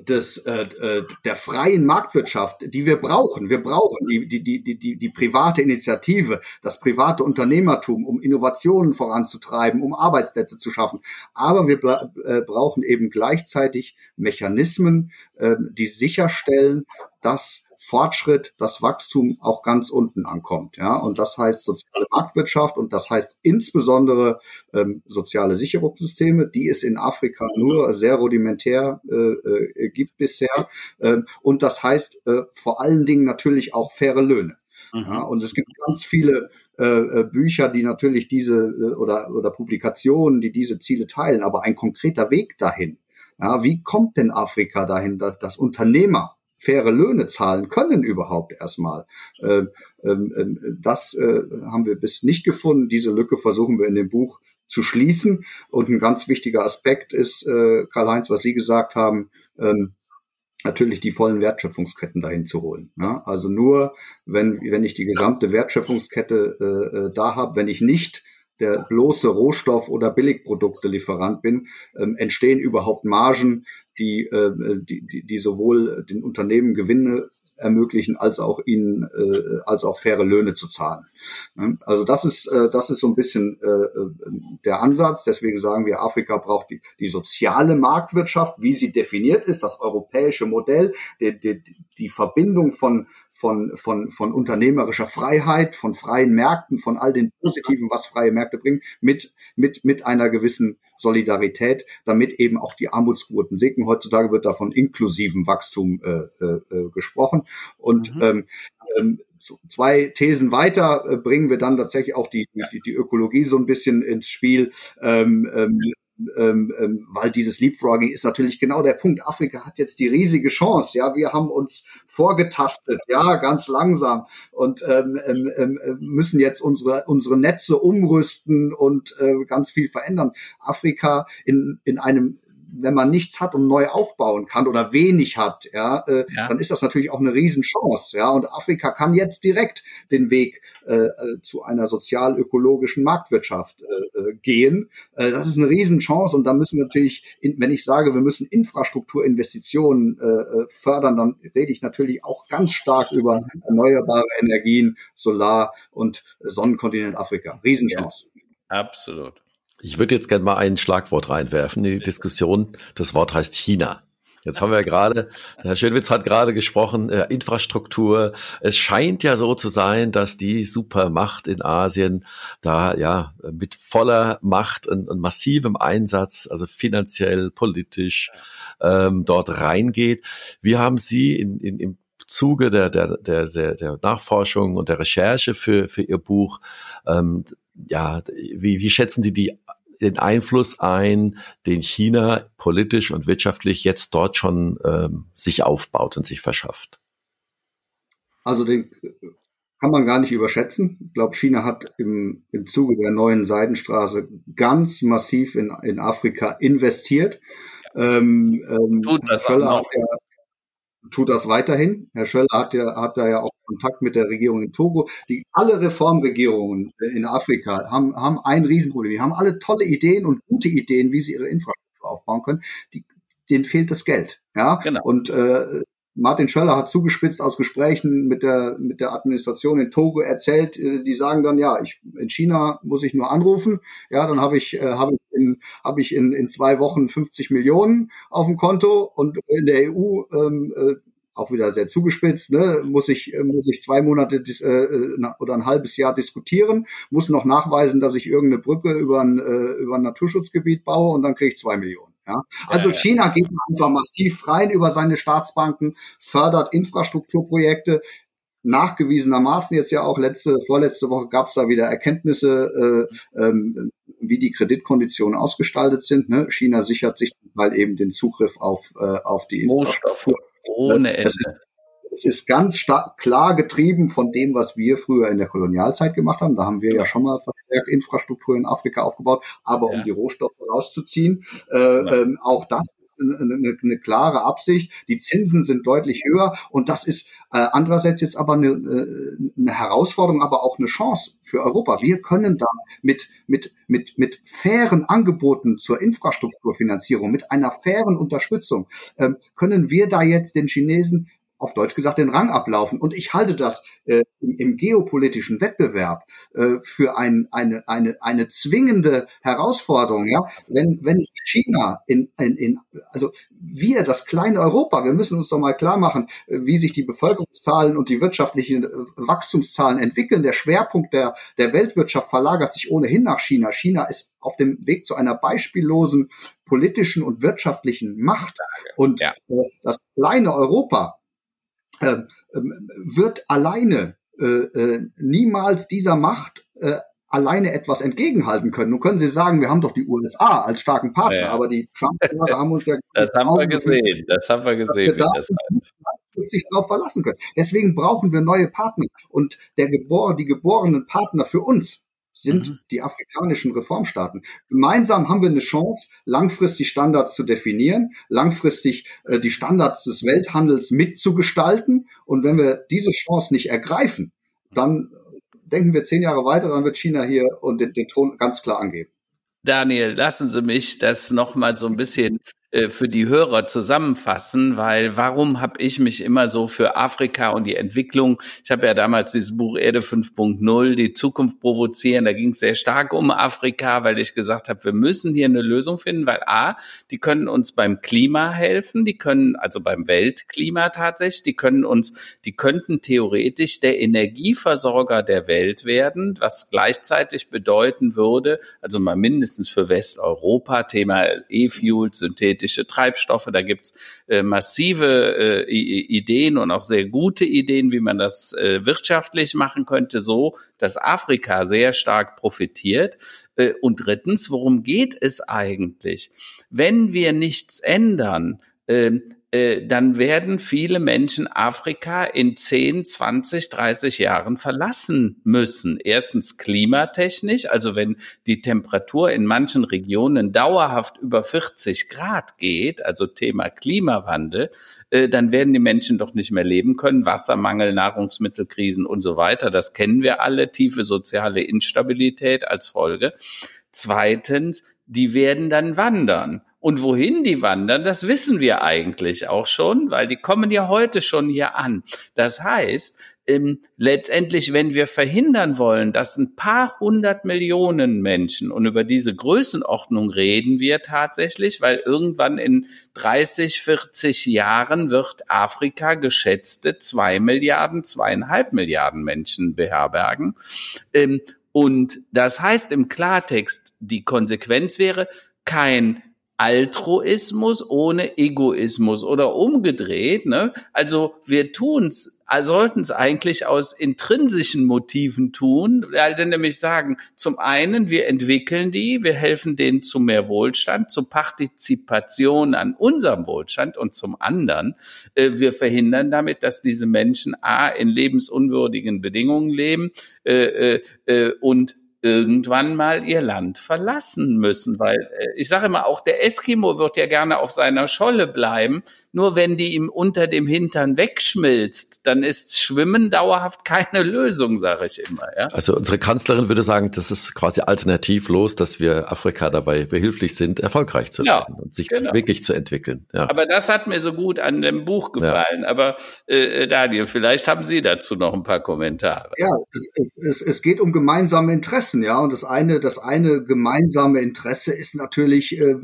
des, äh, äh, der freien Marktwirtschaft, die wir brauchen. Wir brauchen die, die, die, die, die private Initiative, das private Unternehmertum, um Innovationen voranzutreiben, um Arbeitsplätze zu schaffen. Aber wir äh, brauchen eben gleichzeitig Mechanismen, äh, die sicherstellen, dass Fortschritt, das Wachstum auch ganz unten ankommt. Ja, und das heißt soziale Marktwirtschaft und das heißt insbesondere ähm, soziale Sicherungssysteme, die es in Afrika nur sehr rudimentär äh, äh, gibt bisher. Ähm, und das heißt äh, vor allen Dingen natürlich auch faire Löhne. Mhm. Ja, und es gibt ganz viele äh, äh, Bücher, die natürlich diese äh, oder, oder Publikationen, die diese Ziele teilen, aber ein konkreter Weg dahin. Ja, wie kommt denn Afrika dahin, dass, dass Unternehmer faire Löhne zahlen können überhaupt erstmal? Ähm, ähm, ähm das äh, haben wir bis nicht gefunden. Diese Lücke versuchen wir in dem Buch zu schließen. Und ein ganz wichtiger Aspekt ist, äh, Karl-Heinz, was Sie gesagt haben, natürlich die vollen Wertschöpfungsketten dahin zu holen. Ja? Also nur, wenn, wenn ich die gesamte Wertschöpfungskette äh da habe, wenn ich nicht der bloße Rohstoff- oder Billigprodukte-Lieferant bin, ähm, entstehen überhaupt Margen, die, äh, die, die, die sowohl den Unternehmen Gewinne ermöglichen, als auch ihnen, äh, als auch faire Löhne zu zahlen. Also das ist, äh, das ist so ein bisschen äh, äh, der Ansatz. Deswegen sagen wir, Afrika braucht die, die soziale Marktwirtschaft, wie sie definiert ist, das europäische Modell, die, die, die Verbindung von, von, von, von unternehmerischer Freiheit, von freien Märkten, von all den Positiven, was freie Märkte bringen, mit, mit, mit einer gewissen Solidarität, damit eben auch die Armutsquoten sinken. Heutzutage wird davon inklusiven Wachstum äh, äh, äh, gesprochen. Und mhm. ähm, ähm, zwei Thesen weiter äh, bringen wir dann tatsächlich auch die, die, die Ökologie so ein bisschen ins Spiel. Ähm, ähm, ähm, ähm, weil dieses Leapfrogging ist natürlich genau der Punkt. Afrika hat jetzt die riesige Chance. Ja, wir haben uns vorgetastet, ja, ganz langsam und ähm, ähm, ähm müssen jetzt unsere unsere Netze umrüsten und äh, ganz viel verändern. Afrika in in einem wenn man nichts hat und neu aufbauen kann oder wenig hat, ja, äh, ja. dann ist das natürlich auch eine Riesenchance, ja. Und Afrika kann jetzt direkt den Weg äh, äh zu einer sozial-ökologischen Marktwirtschaft äh, äh, gehen. Äh, das ist eine Riesenchance und da müssen wir natürlich, in, wenn ich sage, wir müssen Infrastrukturinvestitionen äh, fördern, dann rede ich natürlich auch ganz stark über erneuerbare Energien, Solar und Sonnenkontinent Afrika. Riesenchance. Ja, absolut. Ich würde jetzt gerne mal ein Schlagwort reinwerfen in die Diskussion. Das Wort heißt China. Jetzt haben wir ja gerade, Herr Schönwitz hat gerade gesprochen, äh, Infrastruktur. Es scheint ja so zu sein, dass die Supermacht in Asien da ja mit voller Macht und, und massivem Einsatz, also finanziell, politisch, ähm, dort reingeht. Wie haben Sie in, in, im Zuge der, der, der, der Nachforschung und der Recherche für, für Ihr Buch ähm, ja, wie, wie schätzen Sie die, den Einfluss ein, den China politisch und wirtschaftlich jetzt dort schon ähm, sich aufbaut und sich verschafft? Also den kann man gar nicht überschätzen. Ich glaube, China hat im, im Zuge der neuen Seidenstraße ganz massiv in, in Afrika investiert. Ähm, ähm, Tut das auch noch. Ja, tut das weiterhin. Herr Schöller hat ja, hat da ja auch Kontakt mit der Regierung in Togo. Die, alle Reformregierungen in Afrika haben, haben ein Riesenproblem. Die haben alle tolle Ideen und gute Ideen, wie sie ihre Infrastruktur aufbauen können. Die, denen fehlt das Geld. Ja, genau. und äh, Martin Schöller hat zugespitzt aus Gesprächen mit der, mit der Administration in Togo erzählt, äh, die sagen dann, ja, ich, in China muss ich nur anrufen, ja, dann habe ich, äh, habe ich, in, hab ich in, in zwei Wochen 50 Millionen auf dem Konto und in der EU, ähm, äh, auch wieder sehr zugespitzt, ne, muss ich, äh, muss ich zwei Monate dis, äh, äh oder ein halbes Jahr diskutieren, muss noch nachweisen, dass ich irgendeine Brücke über ein, äh, über ein Naturschutzgebiet baue und dann kriege ich zwei Millionen. Ja? Also China geht einfach massiv rein über seine Staatsbanken, fördert Infrastrukturprojekte. Nachgewiesenermaßen jetzt ja auch letzte, vorletzte Woche gab es da wieder Erkenntnisse, äh, ähm, wie die Kreditkonditionen ausgestaltet sind. Ne? China sichert sich weil eben den Zugriff auf, äh, auf die Infrastruktur. Ohne Ende. Es ist ganz stark, klar getrieben von dem, was wir früher in der Kolonialzeit gemacht haben. Da haben wir ja schon mal verstärkt Infrastruktur in Afrika aufgebaut, aber ja. um die Rohstoffe rauszuziehen. Äh, ja. ähm, auch das eine, eine, eine klare Absicht. Die Zinsen sind deutlich höher und das ist äh, andererseits jetzt aber eine, äh, eine Herausforderung, aber auch eine Chance für Europa. Wir können da mit, mit, mit, mit fairen Angeboten zur Infrastrukturfinanzierung, mit einer fairen Unterstützung, ähm, können wir da jetzt den Chinesen auf Deutsch gesagt den Rang ablaufen. Und ich halte das äh, im, im geopolitischen Wettbewerb äh, für ein, eine, eine, eine zwingende Herausforderung. Ja, wenn wenn China in, in, in also wir, das kleine Europa, wir müssen uns doch mal klar machen, wie sich die Bevölkerungszahlen und die wirtschaftlichen äh, Wachstumszahlen entwickeln. Der Schwerpunkt der, der Weltwirtschaft verlagert sich ohnehin nach China. China ist auf dem Weg zu einer beispiellosen politischen und wirtschaftlichen Macht. Und ja. Äh, das kleine Europa äh, wird alleine äh, äh, niemals dieser Macht äh, alleine etwas entgegenhalten können. Nun können Sie sagen, wir haben doch die USA als starken Partner, ja. aber die Trump-Jahre haben uns ja. das haben wir gesehen, das haben wir gesehen. Wir sich darauf verlassen können. Deswegen brauchen wir neue Partner. Und der gebor die geborenen Partner für uns sind mhm. die afrikanischen Reformstaaten. Gemeinsam haben wir eine Chance, langfristig Standards zu definieren, langfristig äh, die Standards des Welthandels mitzugestalten. Und wenn wir diese Chance nicht ergreifen, dann denken wir zehn Jahre weiter, dann wird China hier und den, den Ton ganz klar angeben. Daniel, lassen Sie mich das nochmal so ein bisschen äh, für die Hörer zusammenfassen, weil warum habe ich mich immer so für Afrika und die Entwicklung, ich habe ja damals dieses Buch Erde 5.0, die Zukunft provozieren, da ging es sehr stark um Afrika, weil ich gesagt habe, wir müssen hier eine Lösung finden, weil a, die können uns beim Klima helfen, die können also beim Weltklima tatsächlich, die können uns, die könnten theoretisch der Energieversorger der Welt werden, was gleichzeitig bedeuten würde, also mal mindestens für Westeuropa, Thema E-Fuel, synthetische synthetische Treibstoffe. Da gibt's äh, massive äh, Ideen und auch sehr gute Ideen, wie man das äh, wirtschaftlich machen könnte, so dass Afrika sehr stark profitiert. Und drittens, worum geht es eigentlich? Wenn wir nichts ändern, äh, äh, dann werden viele Menschen Afrika in 10, 20, 30 Jahren verlassen müssen. Erstens klimatechnisch, also wenn die Temperatur in manchen Regionen dauerhaft über 40 Grad geht, also Thema Klimawandel, äh, dann werden die Menschen doch nicht mehr leben können. Wassermangel, Nahrungsmittelkrisen und so weiter, das kennen wir alle, tiefe soziale Instabilität als Folge. Zweitens, die werden dann wandern. Und wohin die wandern, das wissen wir eigentlich auch schon, weil die kommen ja heute schon hier an. Das heißt, ähm, letztendlich, wenn wir verhindern wollen, dass ein paar hundert Millionen Menschen, und über diese Größenordnung reden wir tatsächlich, weil irgendwann in 30, 40 Jahren wird Afrika geschätzte zwei Milliarden, zweieinhalb Milliarden Menschen beherbergen. Ähm, und das heißt im Klartext, die Konsequenz wäre, kein Altruismus ohne Egoismus oder umgedreht. Ne? Also wir tun's, sollten es eigentlich aus intrinsischen Motiven tun, weil dann nämlich sagen, zum einen, wir entwickeln die, wir helfen denen zu mehr Wohlstand, zur Partizipation an unserem Wohlstand und zum anderen, äh, wir verhindern damit, dass diese Menschen A in lebensunwürdigen Bedingungen leben äh, äh, äh und irgendwann mal ihr Land verlassen müssen, weil äh, ich sage immer, auch der Eskimo wird ja gerne auf seiner Scholle bleiben, nur wenn die ihm unter dem Hintern wegschmilzt, dann ist Schwimmen dauerhaft keine Lösung, sage ich immer. Ja? Also unsere Kanzlerin würde sagen, das ist quasi alternativlos, dass wir Afrika dabei behilflich sind, erfolgreich zu werden ja, und sich genau. wirklich zu entwickeln. Ja. Aber das hat mir so gut an dem Buch gefallen. Ja. Aber äh, Daniel, vielleicht haben Sie dazu noch ein paar Kommentare. Ja, es, es, es, es geht um gemeinsame Interessen, ja. Und das eine, das eine gemeinsame Interesse ist natürlich äh,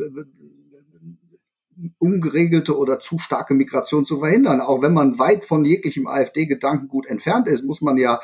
ungeregelte oder zu starke Migration zu verhindern. Auch wenn man weit von jeglichem AfD-Gedankengut entfernt ist, muss man ja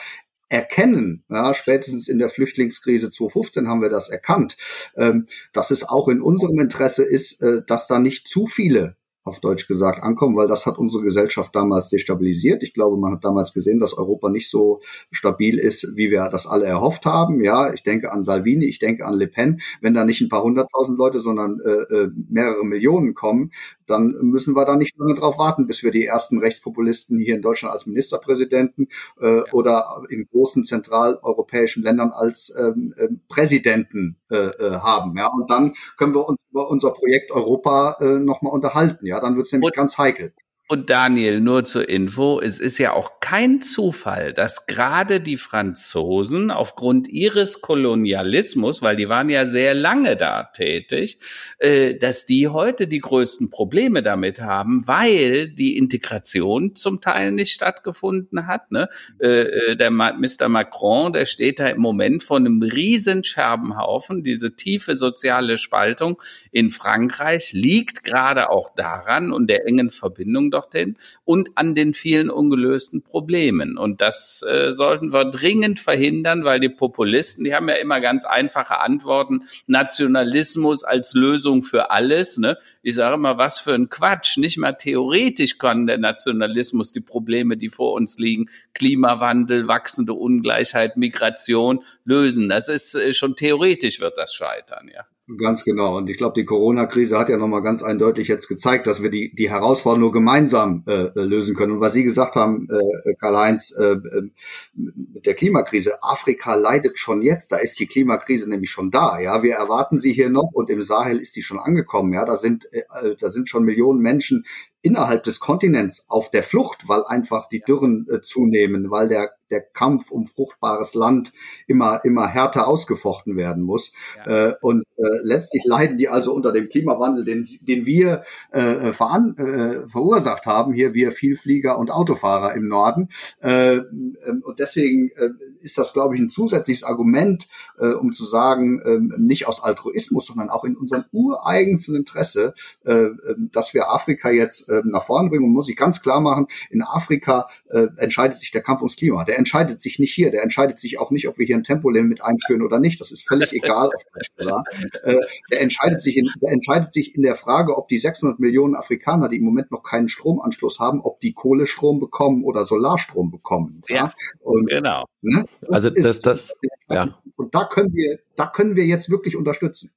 erkennen, ja, spätestens in der Flüchtlingskrise 2015 haben wir das erkannt, ähm, dass es auch in unserem Interesse ist, äh, dass da nicht zu viele auf Deutsch gesagt, ankommen, weil das hat unsere Gesellschaft damals destabilisiert. Ich glaube, man hat damals gesehen, dass Europa nicht so stabil ist, wie wir das alle erhofft haben. Ja, ich denke an Salvini, ich denke an Le Pen. Wenn da nicht ein paar hunderttausend Leute, sondern äh, äh mehrere Millionen kommen, dann müssen wir da nicht lange drauf warten, bis wir die ersten Rechtspopulisten hier in Deutschland als Ministerpräsidenten äh, oder in großen zentraleuropäischen Ländern als ähm, äh, Präsidenten äh, äh, haben. Ja, und dann können wir uns über unser Projekt Europa äh, nochmal unterhalten. Ja, dann wird es nämlich und, ganz heikel. Und Daniel, nur zur Info, es ist ja auch kein Zufall, dass gerade die Franzosen aufgrund ihres Kolonialismus, weil die waren ja sehr lange da tätig, äh, dass die heute die größten Probleme damit haben, weil die Integration zum Teil nicht stattgefunden hat. Ne? Äh, äh der Mr. Macron, der steht da im Moment vor einem riesen Scherbenhaufen. Diese tiefe soziale Spaltung in Frankreich liegt gerade auch daran und der engen Verbindung dorthin und an den vielen ungelösten Problemen. Und das äh, sollten wir dringend verhindern, weil die Populisten, die haben ja immer ganz einfache Antworten. Nationalismus als Lösung für alles. Ne? Ich sage immer, was für ein Quatsch. Nicht mal theoretisch kann der Nationalismus die Probleme, die vor uns liegen, Klimawandel, wachsende Ungleichheit, Migration lösen. Das ist äh, schon theoretisch wird das scheitern, ja. Ganz genau. Und ich glaube, die Corona-Krise hat ja nochmal ganz eindeutig jetzt gezeigt, dass wir die, die Herausforderung nur gemeinsam äh, äh, lösen können. Und was Sie gesagt haben, äh, Karl-Heinz, äh, äh, mit der Klimakrise, Afrika leidet schon jetzt, da ist die Klimakrise nämlich schon da. Ja, wir erwarten sie hier noch und im Sahel ist die schon angekommen. Ja, da sind, äh, da sind schon Millionen Menschen innerhalb des Kontinents auf der Flucht, weil einfach die Dürren äh, zunehmen, weil der der Kampf um fruchtbares Land immer, immer härter ausgefochten werden muss. Ja. Äh, und äh, letztlich leiden die also unter dem Klimawandel, den, den wir äh, veran, äh, verursacht haben, hier wir Vielflieger und Autofahrer im Norden. Äh, ähm, und deswegen äh, ist das, glaube ich, ein zusätzliches Argument, äh, um zu sagen, äh, nicht aus Altruismus, sondern auch in unserem ureigensten Interesse, äh, ähm, dass wir Afrika jetzt äh, nach vorne bringen. Und muss ich ganz klar machen, in Afrika äh, entscheidet sich der Kampf ums Klima. Der entscheidet sich nicht hier. Der entscheidet sich auch nicht, ob wir hier ein Tempolimit einführen oder nicht. Das ist völlig egal. äh, der entscheidet sich in, der entscheidet sich in der Frage, ob die 600 Millionen Afrikaner, die im Moment noch keinen Stromanschluss haben, ob die Kohlestrom bekommen oder Solarstrom bekommen. Ja, ja? Und, genau. Ne? also das, das, ja. Und da können wir, da können wir jetzt wirklich unterstützen.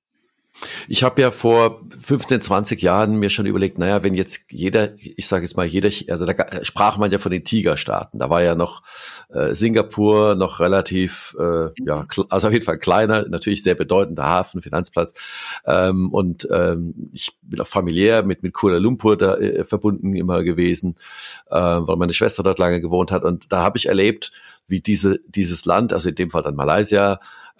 Ich habe ja vor 15, 20 Jahren mir schon überlegt, naja, wenn jetzt jeder, ich sage jetzt mal jeder, also da sprach man ja von den Tigerstaaten, da war ja noch äh, Singapur noch relativ, äh, ja, also auf jeden Fall kleiner, natürlich sehr bedeutender Hafen, Finanzplatz. Ähm, und ähm, ich bin auch familiär mit, mit Kuala Lumpur da äh, verbunden immer gewesen, äh, weil meine Schwester dort lange gewohnt hat. Und da habe ich erlebt, wie diese, dieses Land, also in dem Fall dann Malaysia, äh,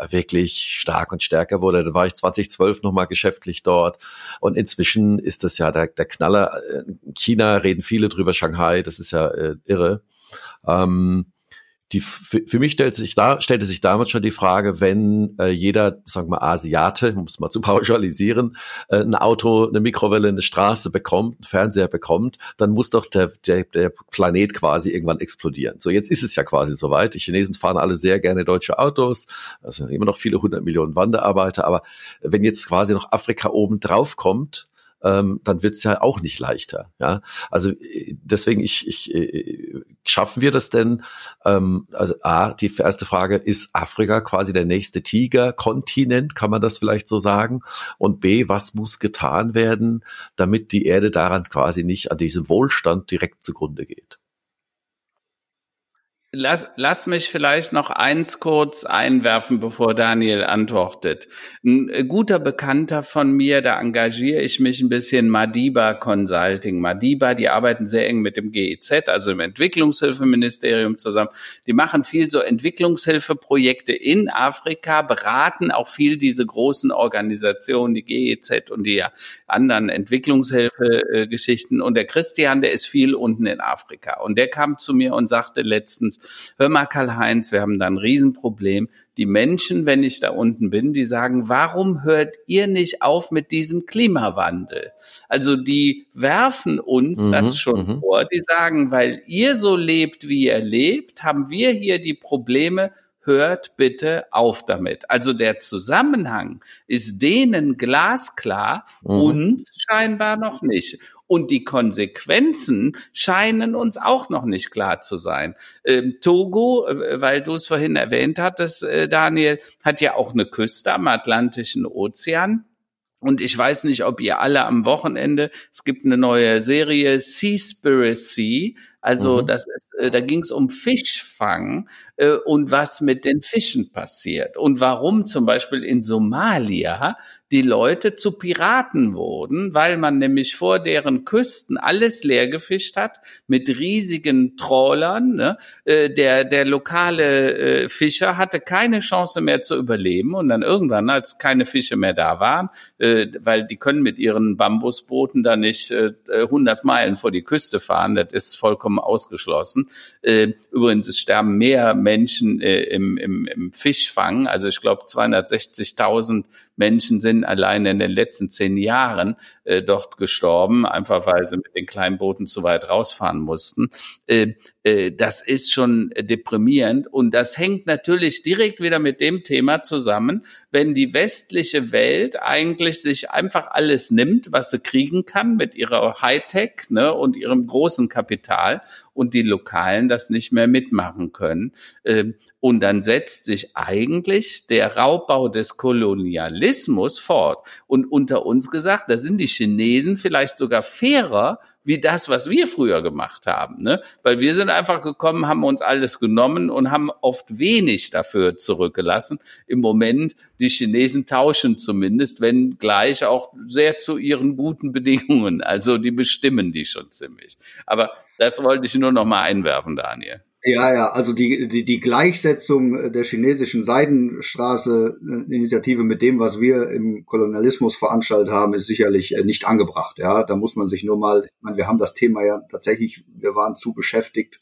wirklich stark und stärker wurde. Da war ich 2012 nochmal geschäftlich dort. Und inzwischen ist das ja der, der Knaller. In China reden viele drüber, Shanghai, das ist ja äh, irre. Ähm, die, für, für mich stellt sich da, stellte sich damals schon die Frage, wenn äh, jeder, sagen wir mal, Asiate, um es mal zu pauschalisieren, äh, ein Auto, eine Mikrowelle, eine Straße bekommt, einen Fernseher bekommt, dann muss doch der, der, der Planet quasi irgendwann explodieren. So, jetzt ist es ja quasi soweit. Die Chinesen fahren alle sehr gerne deutsche Autos. Das sind immer noch viele hundert Millionen Wanderarbeiter. Aber wenn jetzt quasi noch Afrika oben drauf kommt, ähm, dann wird's ja auch nicht leichter. Ja, also äh, deswegen ich, ich äh, schaffen wir das denn? Ähm, also a die erste Frage ist Afrika quasi der nächste Tiger-Kontinent, kann man das vielleicht so sagen? Und b was muss getan werden, damit die Erde daran quasi nicht an diesem Wohlstand direkt zugrunde geht? Lass, lass mich vielleicht noch eins kurz einwerfen, bevor Daniel antwortet. Ein äh, guter Bekannter von mir, da engagiere ich mich ein bisschen Madiba Consulting. Madiba, die arbeiten sehr eng mit dem GEZ, also im Entwicklungshilfeministerium zusammen. Die machen viel so Entwicklungshilfeprojekte in Afrika, beraten auch viel diese großen Organisationen, die GEZ und die anderen Entwicklungshilfegeschichten. Und der Christian, der ist viel unten in Afrika. Und der kam zu mir und sagte letztens, hör mal Karl-Heinz, wir haben da ein Riesenproblem. Die Menschen, wenn ich da unten bin, die sagen, warum hört ihr nicht auf mit diesem Klimawandel? Also die werfen uns mhm, das schon mhm. vor. Die sagen, weil ihr so lebt, wie ihr lebt, haben wir hier die Probleme hört bitte auf damit. Also der Zusammenhang ist denen glasklar, mhm. uns scheinbar noch nicht. Und die Konsequenzen scheinen uns auch noch nicht klar zu sein. Ähm, Togo, äh, weil du es vorhin erwähnt hattest, äh, Daniel, hat ja auch eine Küste am Atlantischen Ozean. Und ich weiß nicht, ob ihr alle am Wochenende, es gibt eine neue Serie Seaspiracy, also mhm. das ist, äh, da ging es um Fischfang äh, und was mit den Fischen passiert und warum zum Beispiel in Somalia die Leute zu Piraten wurden, weil man nämlich vor deren Küsten alles leer gefischt hat mit riesigen Trawlern. Ne? Äh, der, der lokale äh, Fischer hatte keine Chance mehr zu überleben und dann irgendwann, als keine Fische mehr da waren, äh, weil die können mit ihren Bambusbooten da nicht 100 Meilen vor die Küste fahren, das ist vollkommen ausgeschlossen. Übrigens, es sterben mehr Menschen im, im, im Fischfang, also ich glaube 260.000 Menschen sind allein in den letzten zehn Jahren äh, dort gestorben, einfach weil sie mit den kleinen Booten zu weit rausfahren mussten. Äh, das ist schon deprimierend und das hängt natürlich direkt wieder mit dem Thema zusammen, wenn die westliche Welt eigentlich sich einfach alles nimmt, was sie kriegen kann mit ihrer Hightech ne, und ihrem großen Kapital und die Lokalen das nicht mehr mitmachen können. Ähm, und dann setzt sich eigentlich der Raubbau des Kolonialismus fort. Und unter uns gesagt, da sind die Chinesen vielleicht sogar fairer wie das, was wir früher gemacht haben. Ne? Weil wir sind einfach gekommen, haben uns alles genommen und haben oft wenig dafür zurückgelassen. Im Moment, die Chinesen tauschen zumindest, wenn gleich auch sehr zu ihren guten Bedingungen. Also die bestimmen die schon ziemlich. Aber das wollte ich nur noch mal einwerfen, Daniel. Ja, ja, also die, die, die Gleichsetzung der chinesischen Seidenstraße-Initiative mit dem, was wir im Kolonialismus veranstaltet haben, ist sicherlich äh, nicht angebracht. Ja, da muss man sich nur mal, ich meine, wir haben das Thema ja tatsächlich, wir waren zu beschäftigt,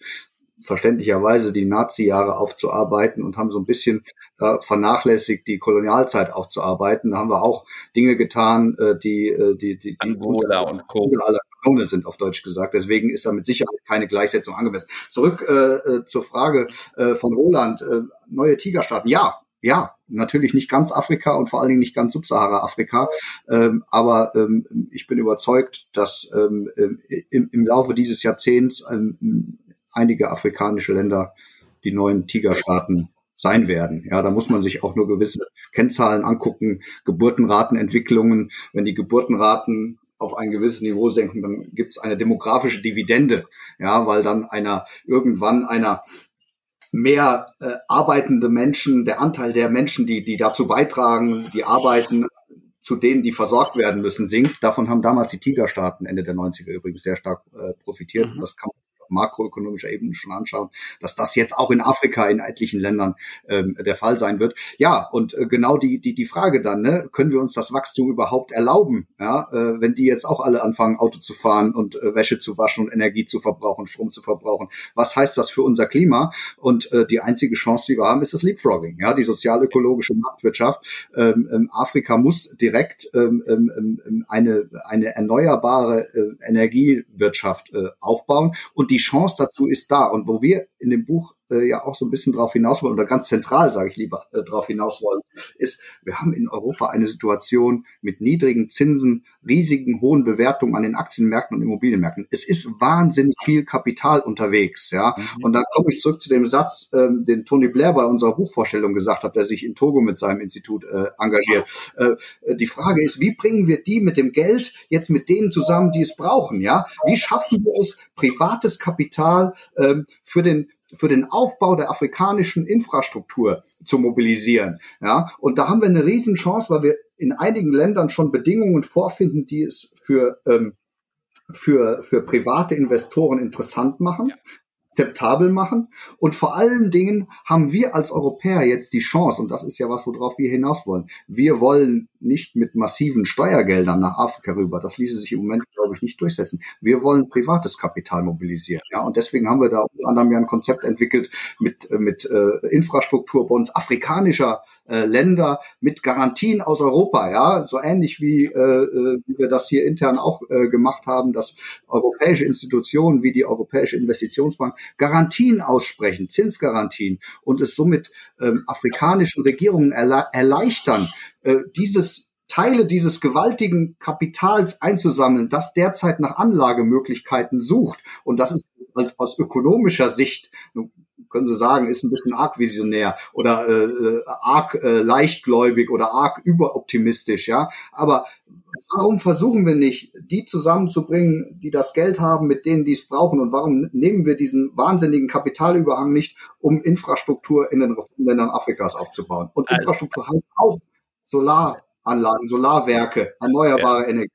verständlicherweise die Nazi-Jahre aufzuarbeiten und haben so ein bisschen äh, vernachlässigt, die Kolonialzeit aufzuarbeiten. Da haben wir auch Dinge getan, äh, die, äh, die, die, die Angola und Co. aller Kanone sind, auf Deutsch gesagt. Deswegen ist da mit Sicherheit keine Gleichsetzung angemessen. Zurück äh, äh, zur Frage äh, von Roland. Äh, neue Tigerstaaten. Ja, ja, natürlich nicht ganz Afrika und vor allen Dingen nicht ganz Subsahara-Afrika, ähm, aber ähm, ich bin überzeugt, dass ähm, im, im Laufe dieses Jahrzehnts ähm, einige afrikanische Länder die neuen Tigerstaaten sein werden. Ja, da muss man sich auch nur gewisse Kennzahlen angucken, Geburtenratenentwicklungen. Wenn die Geburtenraten auf ein gewisses Niveau senken, dann gibt es eine demografische Dividende, ja, weil dann einer irgendwann einer mehr äh, arbeitende Menschen, der Anteil der Menschen, die die dazu beitragen, die arbeiten, zu denen, die versorgt werden müssen, sinkt. Davon haben damals die Tigerstaaten Ende der 90er übrigens sehr stark äh, profitiert. Mhm. Das kann man makroökonomischer Ebene schon anschauen, dass das jetzt auch in Afrika in etlichen Ländern ähm, der Fall sein wird. Ja, und äh, genau die, die, die Frage dann, ne, können wir uns das Wachstum überhaupt erlauben, ja, äh, wenn die jetzt auch alle anfangen, Auto zu fahren und äh, Wäsche zu waschen und Energie zu verbrauchen, Strom zu verbrauchen. Was heißt das für unser Klima? Und äh, die einzige Chance, die wir haben, ist das Leapfrogging, ja, die sozialökologische Marktwirtschaft. Ähm, ähm, Afrika muss direkt ähm, ähm, ähm eine, eine erneuerbare äh, Energiewirtschaft äh, aufbauen und die die Chance dazu ist da. Und wo wir in dem Buch äh, ja auch so ein bisschen drauf hinaus wollen, oder ganz zentral, sage ich lieber, äh, drauf hinaus wollen, ist, wir haben in Europa eine Situation mit niedrigen Zinsen, riesigen hohen Bewertungen an den Aktienmärkten und Immobilienmärkten. Es ist wahnsinnig viel Kapital unterwegs, ja. Mhm. Und da komme ich zurück zu dem Satz, ähm, den Tony Blair bei unserer Buchvorstellung gesagt hat, der sich in Togo mit seinem Institut äh, engagiert. Äh, die Frage ist, wie bringen wir die mit dem Geld jetzt mit denen zusammen, die es brauchen, ja? Wie schaffen wir es, privates Kapital ähm, für den für den Aufbau der afrikanischen Infrastruktur zu mobilisieren. Ja, und da haben wir eine Riesenchance, weil wir in einigen Ländern schon Bedingungen vorfinden, die es für ähm, für, für private Investoren interessant machen. Ja akzeptabel machen. Und vor allen Dingen haben wir als Europäer jetzt die Chance, und das ist ja was, worauf wir hinaus wollen. Wir wollen nicht mit massiven Steuergeldern nach Afrika rüber. Das ließe sich im Moment, glaube ich, nicht durchsetzen. Wir wollen privates Kapital mobilisieren. Ja, und deswegen haben wir da unter anderem ja ein Konzept entwickelt mit, mit äh, Infrastrukturbonds afrikanischer äh, Länder mit Garantien aus Europa. Ja, so ähnlich wie, äh, äh, wie wir das hier intern auch äh, gemacht haben, dass europäische Institutionen wie die Europäische Investitionsbank Garantien aussprechen, Zinsgarantien und es somit ähm, afrikanischen Regierungen erle erleichtern, äh, dieses Teile dieses gewaltigen Kapitals einzusammeln, das derzeit nach Anlagemöglichkeiten sucht. Und das ist aus ökonomischer Sicht können Sie sagen, ist ein bisschen arg visionär oder äh, äh, arg äh, leichtgläubig oder arg überoptimistisch, ja. Aber warum versuchen wir nicht, die zusammenzubringen, die das Geld haben, mit denen die es brauchen? Und warum nehmen wir diesen wahnsinnigen Kapitalüberhang nicht, um Infrastruktur in den Ländern Afrikas aufzubauen? Und Infrastruktur heißt auch Solaranlagen, Solarwerke, erneuerbare ja. Energie.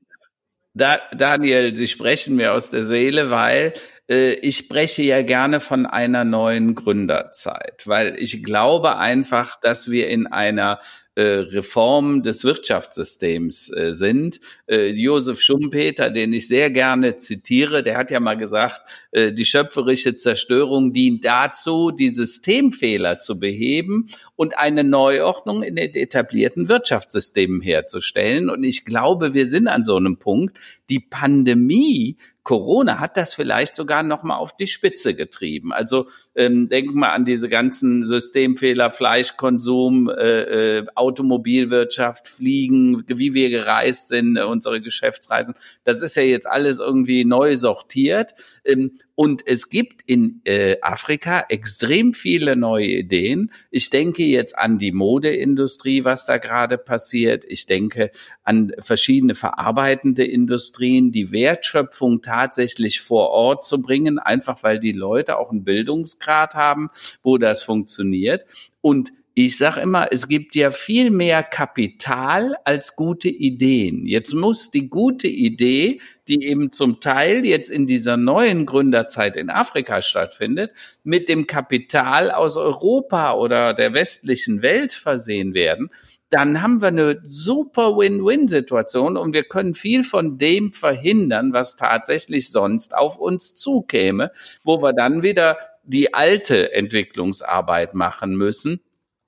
Da, Daniel, Sie sprechen mir aus der Seele, weil ich spreche ja gerne von einer neuen Gründerzeit, weil ich glaube einfach, dass wir in einer äh, Reform des Wirtschaftssystems äh, sind. Äh, Josef Schumpeter, den ich sehr gerne zitiere, der hat ja mal gesagt, äh, die schöpferische Zerstörung dient dazu, die Systemfehler zu beheben und eine Neuordnung in den etablierten Wirtschaftssystemen herzustellen. Und ich glaube, wir sind an so einem Punkt. Die Pandemie Corona hat das vielleicht sogar noch mal auf die Spitze getrieben. Also ähm, denken mal an diese ganzen Systemfehler, Fleischkonsum, äh, äh, Automobilwirtschaft, Fliegen, wie wir gereist sind, äh, unsere Geschäftsreisen. Das ist ja jetzt alles irgendwie neu sortiert. Ähm, und es gibt in äh, Afrika extrem viele neue Ideen. Ich denke jetzt an die Modeindustrie, was da gerade passiert. Ich denke an verschiedene verarbeitende Industrien, die Wertschöpfung tatsächlich vor Ort zu bringen, einfach weil die Leute auch einen Bildungsgrad haben, wo das funktioniert. Und ich sage immer, es gibt ja viel mehr Kapital als gute Ideen. Jetzt muss die gute Idee, die eben zum Teil jetzt in dieser neuen Gründerzeit in Afrika stattfindet, mit dem Kapital aus Europa oder der westlichen Welt versehen werden. Dann haben wir eine super Win-Win-Situation und wir können viel von dem verhindern, was tatsächlich sonst auf uns zukäme, wo wir dann wieder die alte Entwicklungsarbeit machen müssen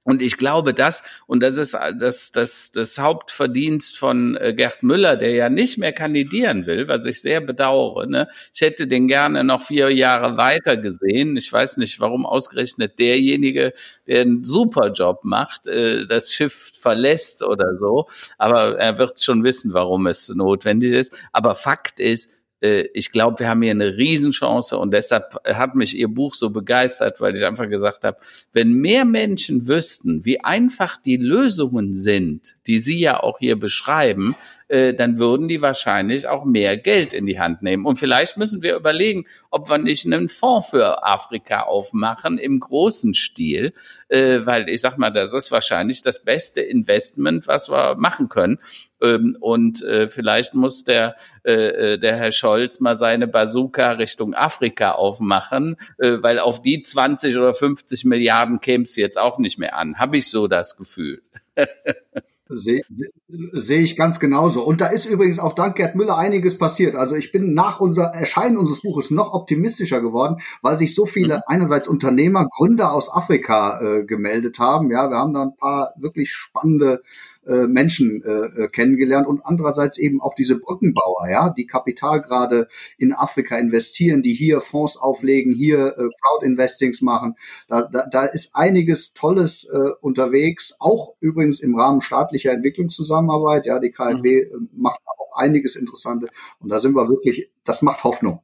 und ich glaube, das, und das ist das, das, das Hauptverdienst von äh, Gerd Müller, der ja nicht mehr kandidieren will, was ich sehr bedauere. Ne? Ich hätte den gerne noch vier Jahre weiter gesehen. Ich weiß nicht, warum ausgerechnet derjenige, der einen super Job macht, äh, das Schiff verlässt oder so. Aber er wird schon wissen, warum es notwendig ist. Aber Fakt ist, äh, ich glaube, wir haben hier eine Riesenchance und deshalb hat mich Ihr Buch so begeistert, weil ich einfach gesagt habe, wenn mehr Menschen wüssten, wie einfach die Lösungen sind, die Sie ja auch hier beschreiben, äh, dann würden die wahrscheinlich auch mehr Geld in die Hand nehmen. Und vielleicht müssen wir überlegen, ob wir nicht einen Fonds für Afrika aufmachen im großen Stil, äh, weil ich sag mal, das ist wahrscheinlich das beste Investment, was wir machen können. Ähm, und äh, vielleicht muss der, äh, äh der Herr Scholz mal seine Bazooka Richtung Afrika aufmachen, äh, weil auf die 20 oder 50 Milliarden käme es jetzt auch nicht mehr an. Habe ich so das Gefühl. Sehe seh ich ganz genauso. Und da ist übrigens auch dank Gerd Müller einiges passiert. Also ich bin nach unser Erscheinen unseres Buches noch optimistischer geworden, weil sich so viele mhm. einerseits Unternehmer, Gründer aus Afrika äh, gemeldet haben. Ja, wir haben da ein paar wirklich spannende äh, Menschen äh, äh, kennengelernt und andererseits eben auch diese Brückenbauer, ja, die Kapital gerade in Afrika investieren, die hier Fonds auflegen, hier äh, Crowd-Investings machen. Da, da, da ist einiges Tolles äh, unterwegs, auch übrigens im Rahmen staatlicher Entwicklungszusammenarbeit. Ja, die KfW mhm. macht auch einiges Interessante und da sind wir wirklich, das macht Hoffnung.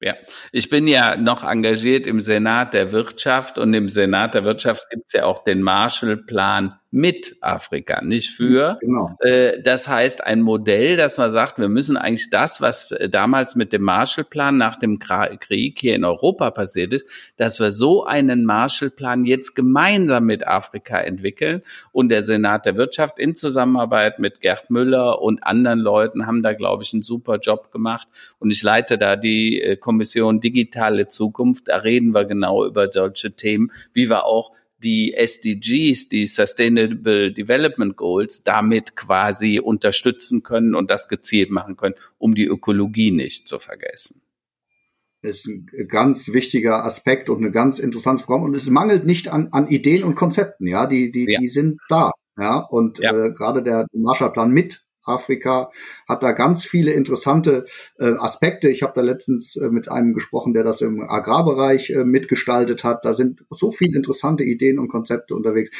Ja, ich bin ja noch engagiert im Senat der Wirtschaft und im Senat der Wirtschaft gibt es ja auch den Marshallplan mit Afrika, nicht für. Genau. Äh, das heißt, ein Modell, dass man sagt, wir müssen eigentlich das, was äh, damals mit dem Marshallplan nach dem Krieg hier in Europa passiert ist, dass wir so einen Marshallplan jetzt gemeinsam mit Afrika entwickeln. Und der Senat der Wirtschaft in Zusammenarbeit mit Gerd Müller und anderen Leuten haben da, glaube ich, einen super Job gemacht. Und ich leite da die äh, Kommission Digitale Zukunft. Da reden wir genau über solche Themen, wie wir auch die SDGs, die Sustainable Development Goals, damit quasi unterstützen können und das gezielt machen können, um die Ökologie nicht zu vergessen. Das ist ein ganz wichtiger Aspekt und eine ganz interessantes Programm. Und es mangelt nicht an, an Ideen und Konzepten, ja, die, die, ja. die sind da. Ja, und ja. Äh, gerade der Marshallplan mit Afrika hat da ganz viele interessante äh, Aspekte. Ich habe da letztens äh, mit einem gesprochen, der das im Agrarbereich äh, mitgestaltet hat. Da sind so viele interessante Ideen und Konzepte unterwegs.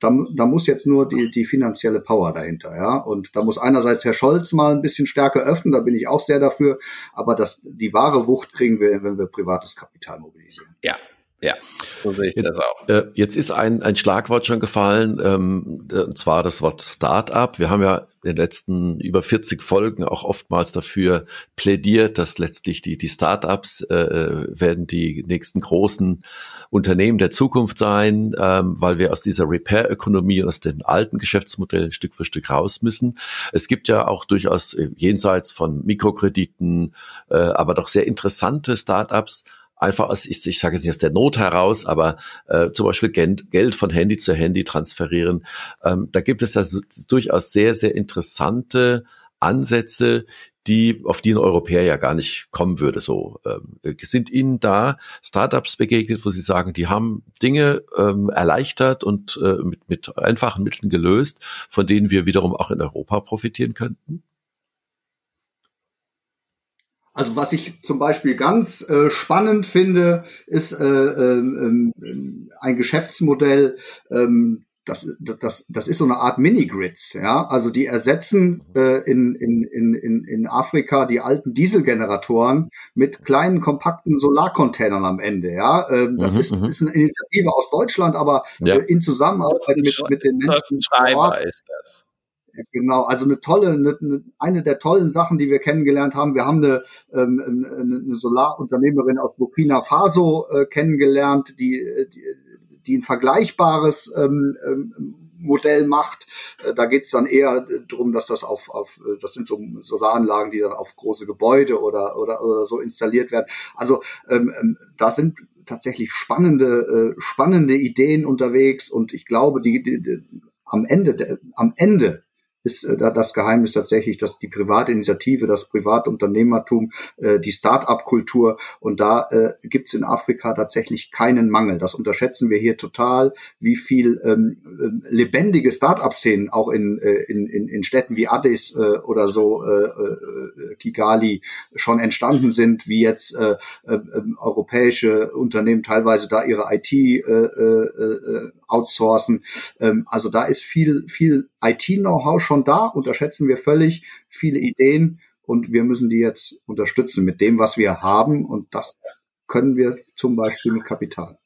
Da, da muss jetzt nur die, die finanzielle Power dahinter, ja. Und da muss einerseits Herr Scholz mal ein bisschen stärker öffnen, da bin ich auch sehr dafür. Aber das, die wahre Wucht kriegen wir, wenn wir privates Kapital mobilisieren. Ja, Ja, so sehe ich jetzt, das auch. Äh, jetzt ist ein, ein Schlagwort schon gefallen, ähm, und zwar das Wort Start-up. Wir haben ja in den letzten über 40 Folgen auch oftmals dafür plädiert, dass letztlich die, die Start-ups äh, werden die nächsten großen Unternehmen der Zukunft sein, ähm, weil wir aus dieser Repair-Ökonomie, aus den alten Geschäftsmodellen Stück für Stück raus müssen. Es gibt ja auch durchaus äh, jenseits von Mikrokrediten, äh, aber doch sehr interessante Start-ups, einfach aus, ich, ich sage jetzt nicht aus der Not heraus, aber äh, zum Beispiel Geld, Geld von Handy zu Handy transferieren. Ähm, da gibt es ja so, durchaus sehr, sehr interessante Ansätze, die, auf die ein Europäer ja gar nicht kommen würde. So ähm, sind Ihnen da Startups begegnet, wo Sie sagen, die haben Dinge ähm, erleichtert und äh, mit, mit einfachen Mitteln gelöst, von denen wir wiederum auch in Europa profitieren könnten? Also was ich zum Beispiel ganz äh, spannend finde, ist äh, äh, ein Geschäftsmodell, ähm, das, das, das ist so eine Art Mini-Grids, ja. Also die ersetzen äh, in, in, in, in Afrika die alten Dieselgeneratoren mit kleinen, kompakten Solarcontainern am Ende, ja. Ähm, das mhm, ist, mhm. ist eine Initiative aus Deutschland, aber ja. äh, in Zusammenarbeit mit, mit den Menschen. Ist das. Genau, also eine tolle, eine, eine der tollen Sachen, die wir kennengelernt haben. Wir haben eine, ähm, eine, eine Solarunternehmerin aus Burkina Faso äh, kennengelernt, die, die, die ein vergleichbares ähm, ähm, Modell macht. Äh, da geht's dann eher darum, dass das auf, auf das sind so Solaranlagen, die dann auf große Gebäude oder oder, oder so installiert werden. Also ähm, ähm da sind tatsächlich spannende äh, spannende Ideen unterwegs und ich glaube, die, die, die am Ende am Ende ist äh, das Geheimnis tatsächlich, dass die private Initiative, das Privatunternehmertum, äh, die Start-up-Kultur und da äh, gibt es in Afrika tatsächlich keinen Mangel. Das unterschätzen wir hier total, wie viel ähm, äh, lebendige Start-up-Szenen auch in, äh, in, in, Städten wie Addis äh, oder so äh, äh, Kigali schon entstanden sind, wie jetzt äh, äh, europäische Unternehmen teilweise da ihre IT äh, äh, äh, outsourcen. Ähm, also da ist viel, viel IT-Know-how schon da, unterschätzen wir völlig, viele Ideen und wir müssen die jetzt unterstützen mit dem, was wir haben und das können wir zum Beispiel mit Kapital.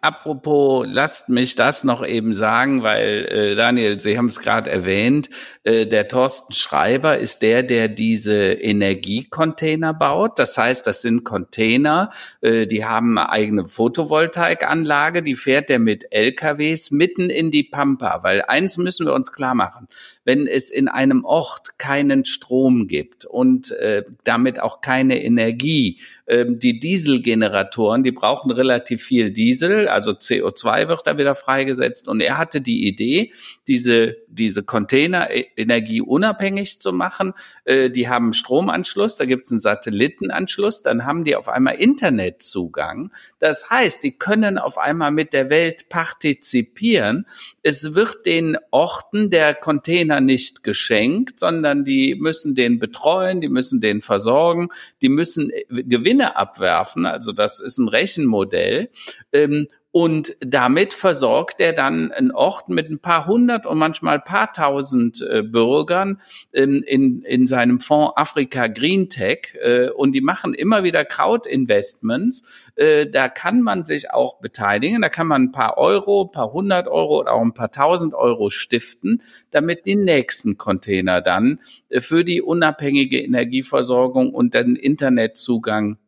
Apropos, lasst mich das noch eben sagen, weil äh, Daniel, Sie haben es gerade erwähnt, äh, der Thorsten Schreiber ist der, der diese Energiecontainer baut. Das heißt, das sind Container, äh, die haben eine eigene Photovoltaikanlage, die fährt er mit LKWs mitten in die Pampa. Weil eins müssen wir uns klar machen, wenn es in einem Ort keinen Strom gibt und äh, damit auch keine Energie, äh, die Dieselgeneratoren, die brauchen relativ viel Diesel also CO2 wird da wieder freigesetzt. Und er hatte die Idee, diese, diese Container energieunabhängig zu machen. Äh, die haben Stromanschluss, da gibt es einen Satellitenanschluss, dann haben die auf einmal Internetzugang. Das heißt, die können auf einmal mit der Welt partizipieren. Es wird den Orten der Container nicht geschenkt, sondern die müssen den betreuen, die müssen den versorgen, die müssen äh, Gewinne abwerfen. Also das ist ein Rechenmodell. Ähm, und damit versorgt er dann einen Ort mit ein paar hundert und manchmal paar tausend äh, Bürgern ähm, in, in seinem Fonds Afrika Green Tech. Äh, und die machen immer wieder Crowd-Investments. Äh, da kann man sich auch beteiligen. Da kann man ein paar Euro, ein paar hundert Euro oder auch ein paar tausend Euro stiften, damit die nächsten Container dann äh, für die unabhängige Energieversorgung und den Internetzugang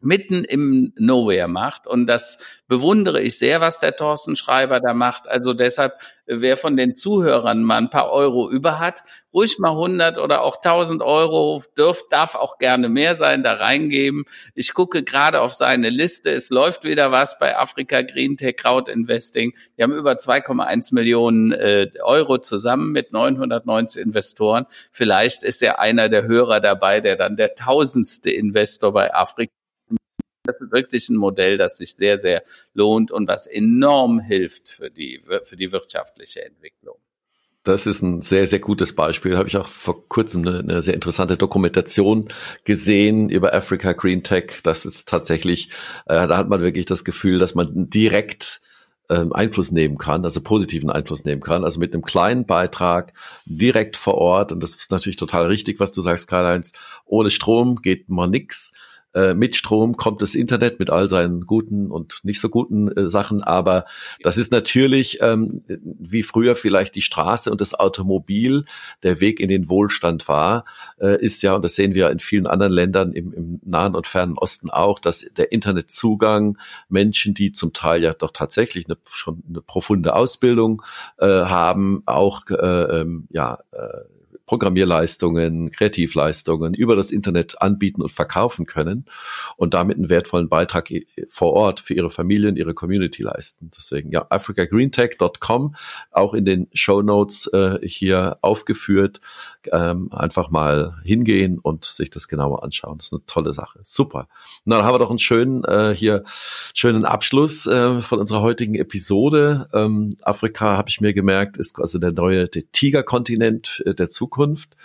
mitten im Nowhere macht. Und das bewundere ich sehr, was der Thorsten Schreiber da macht. Also deshalb, wer von den Zuhörern mal ein paar Euro über hat, ruhig mal 100 oder auch 1000 Euro, dürft, darf auch gerne mehr sein, da reingeben. Ich gucke gerade auf seine Liste. Es läuft wieder was bei Afrika Green Tech Crowd Investing. Die haben über 2,1 Millionen äh, Euro zusammen mit 990 Investoren. Vielleicht ist ja einer der Hörer dabei, der dann der tausendste Investor bei Afrika das ist wirklich ein Modell, das sich sehr, sehr lohnt und was enorm hilft für die, für die wirtschaftliche Entwicklung. Das ist ein sehr, sehr gutes Beispiel. Habe ich auch vor kurzem eine, eine, sehr interessante Dokumentation gesehen über Africa Green Tech. Das ist tatsächlich, äh, da hat man wirklich das Gefühl, dass man direkt ähm, Einfluss nehmen kann, also positiven Einfluss nehmen kann, also mit einem kleinen Beitrag direkt vor Ort. Und das ist natürlich total richtig, was du sagst, Karl-Heinz. Ohne Strom geht mal nix. Äh, mit Strom kommt das Internet mit all seinen guten und nicht so guten äh, Sachen, aber das ist natürlich ähm, wie früher vielleicht die Straße und das Automobil der Weg in den Wohlstand war, äh, ist ja, und das sehen wir in vielen anderen Ländern im, im Nahen und Fernen Osten auch, dass der Internetzugang Menschen, die zum Teil ja doch tatsächlich eine, schon eine profunde Ausbildung äh, haben, auch äh, ähm, ja äh, Programmierleistungen, Kreativleistungen über das Internet anbieten und verkaufen können und damit einen wertvollen Beitrag vor Ort für ihre Familien, ihre Community leisten. Deswegen ja, africagreentech.com, auch in den Show Notes äh, hier aufgeführt. Ähm, einfach mal hingehen und sich das genauer anschauen. Das ist eine tolle Sache. Super. Na, dann haben wir doch einen schönen äh, hier schönen Abschluss äh, von unserer heutigen Episode. Ähm, Afrika, habe ich mir gemerkt, ist quasi der neue der Tigerkontinent äh, der Zukunft. Zukunft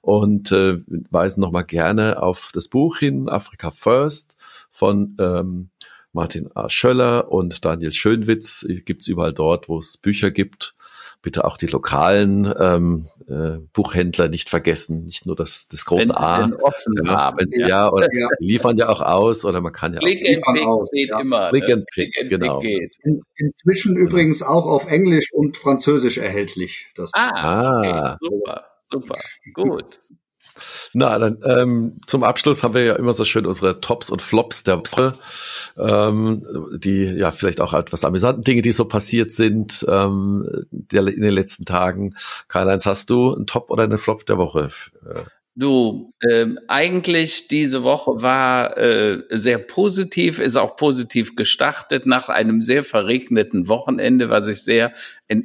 und äh, weisen nochmal gerne auf das Buch hin, Africa First von ähm, Martin A. Schöller und Daniel Schönwitz. Gibt's überall dort, wo es Bücher gibt. Bitte auch die lokalen ähm, äh, Buchhändler nicht vergessen, nicht nur das, das große wenn A. Offen ja, haben, wenn, ja. ja, oder ja. liefern ja auch aus oder man kann ja Click auch and Pick aus, geht ja. immer. Click ne? and Pick, Click genau. Pick In, inzwischen genau. übrigens auch auf Englisch und Französisch erhältlich. Das ah, ah. Okay, super. Super, gut. Na, dann ähm, zum Abschluss haben wir ja immer so schön unsere Tops und Flops der Woche, ähm, die ja vielleicht auch etwas amüsanten Dinge, die so passiert sind ähm, der, in den letzten Tagen. Karl-Heinz, hast du einen Top oder einen Flop der Woche? Du, äh, eigentlich diese Woche war äh, sehr positiv, ist auch positiv gestartet nach einem sehr verregneten Wochenende, was ich sehr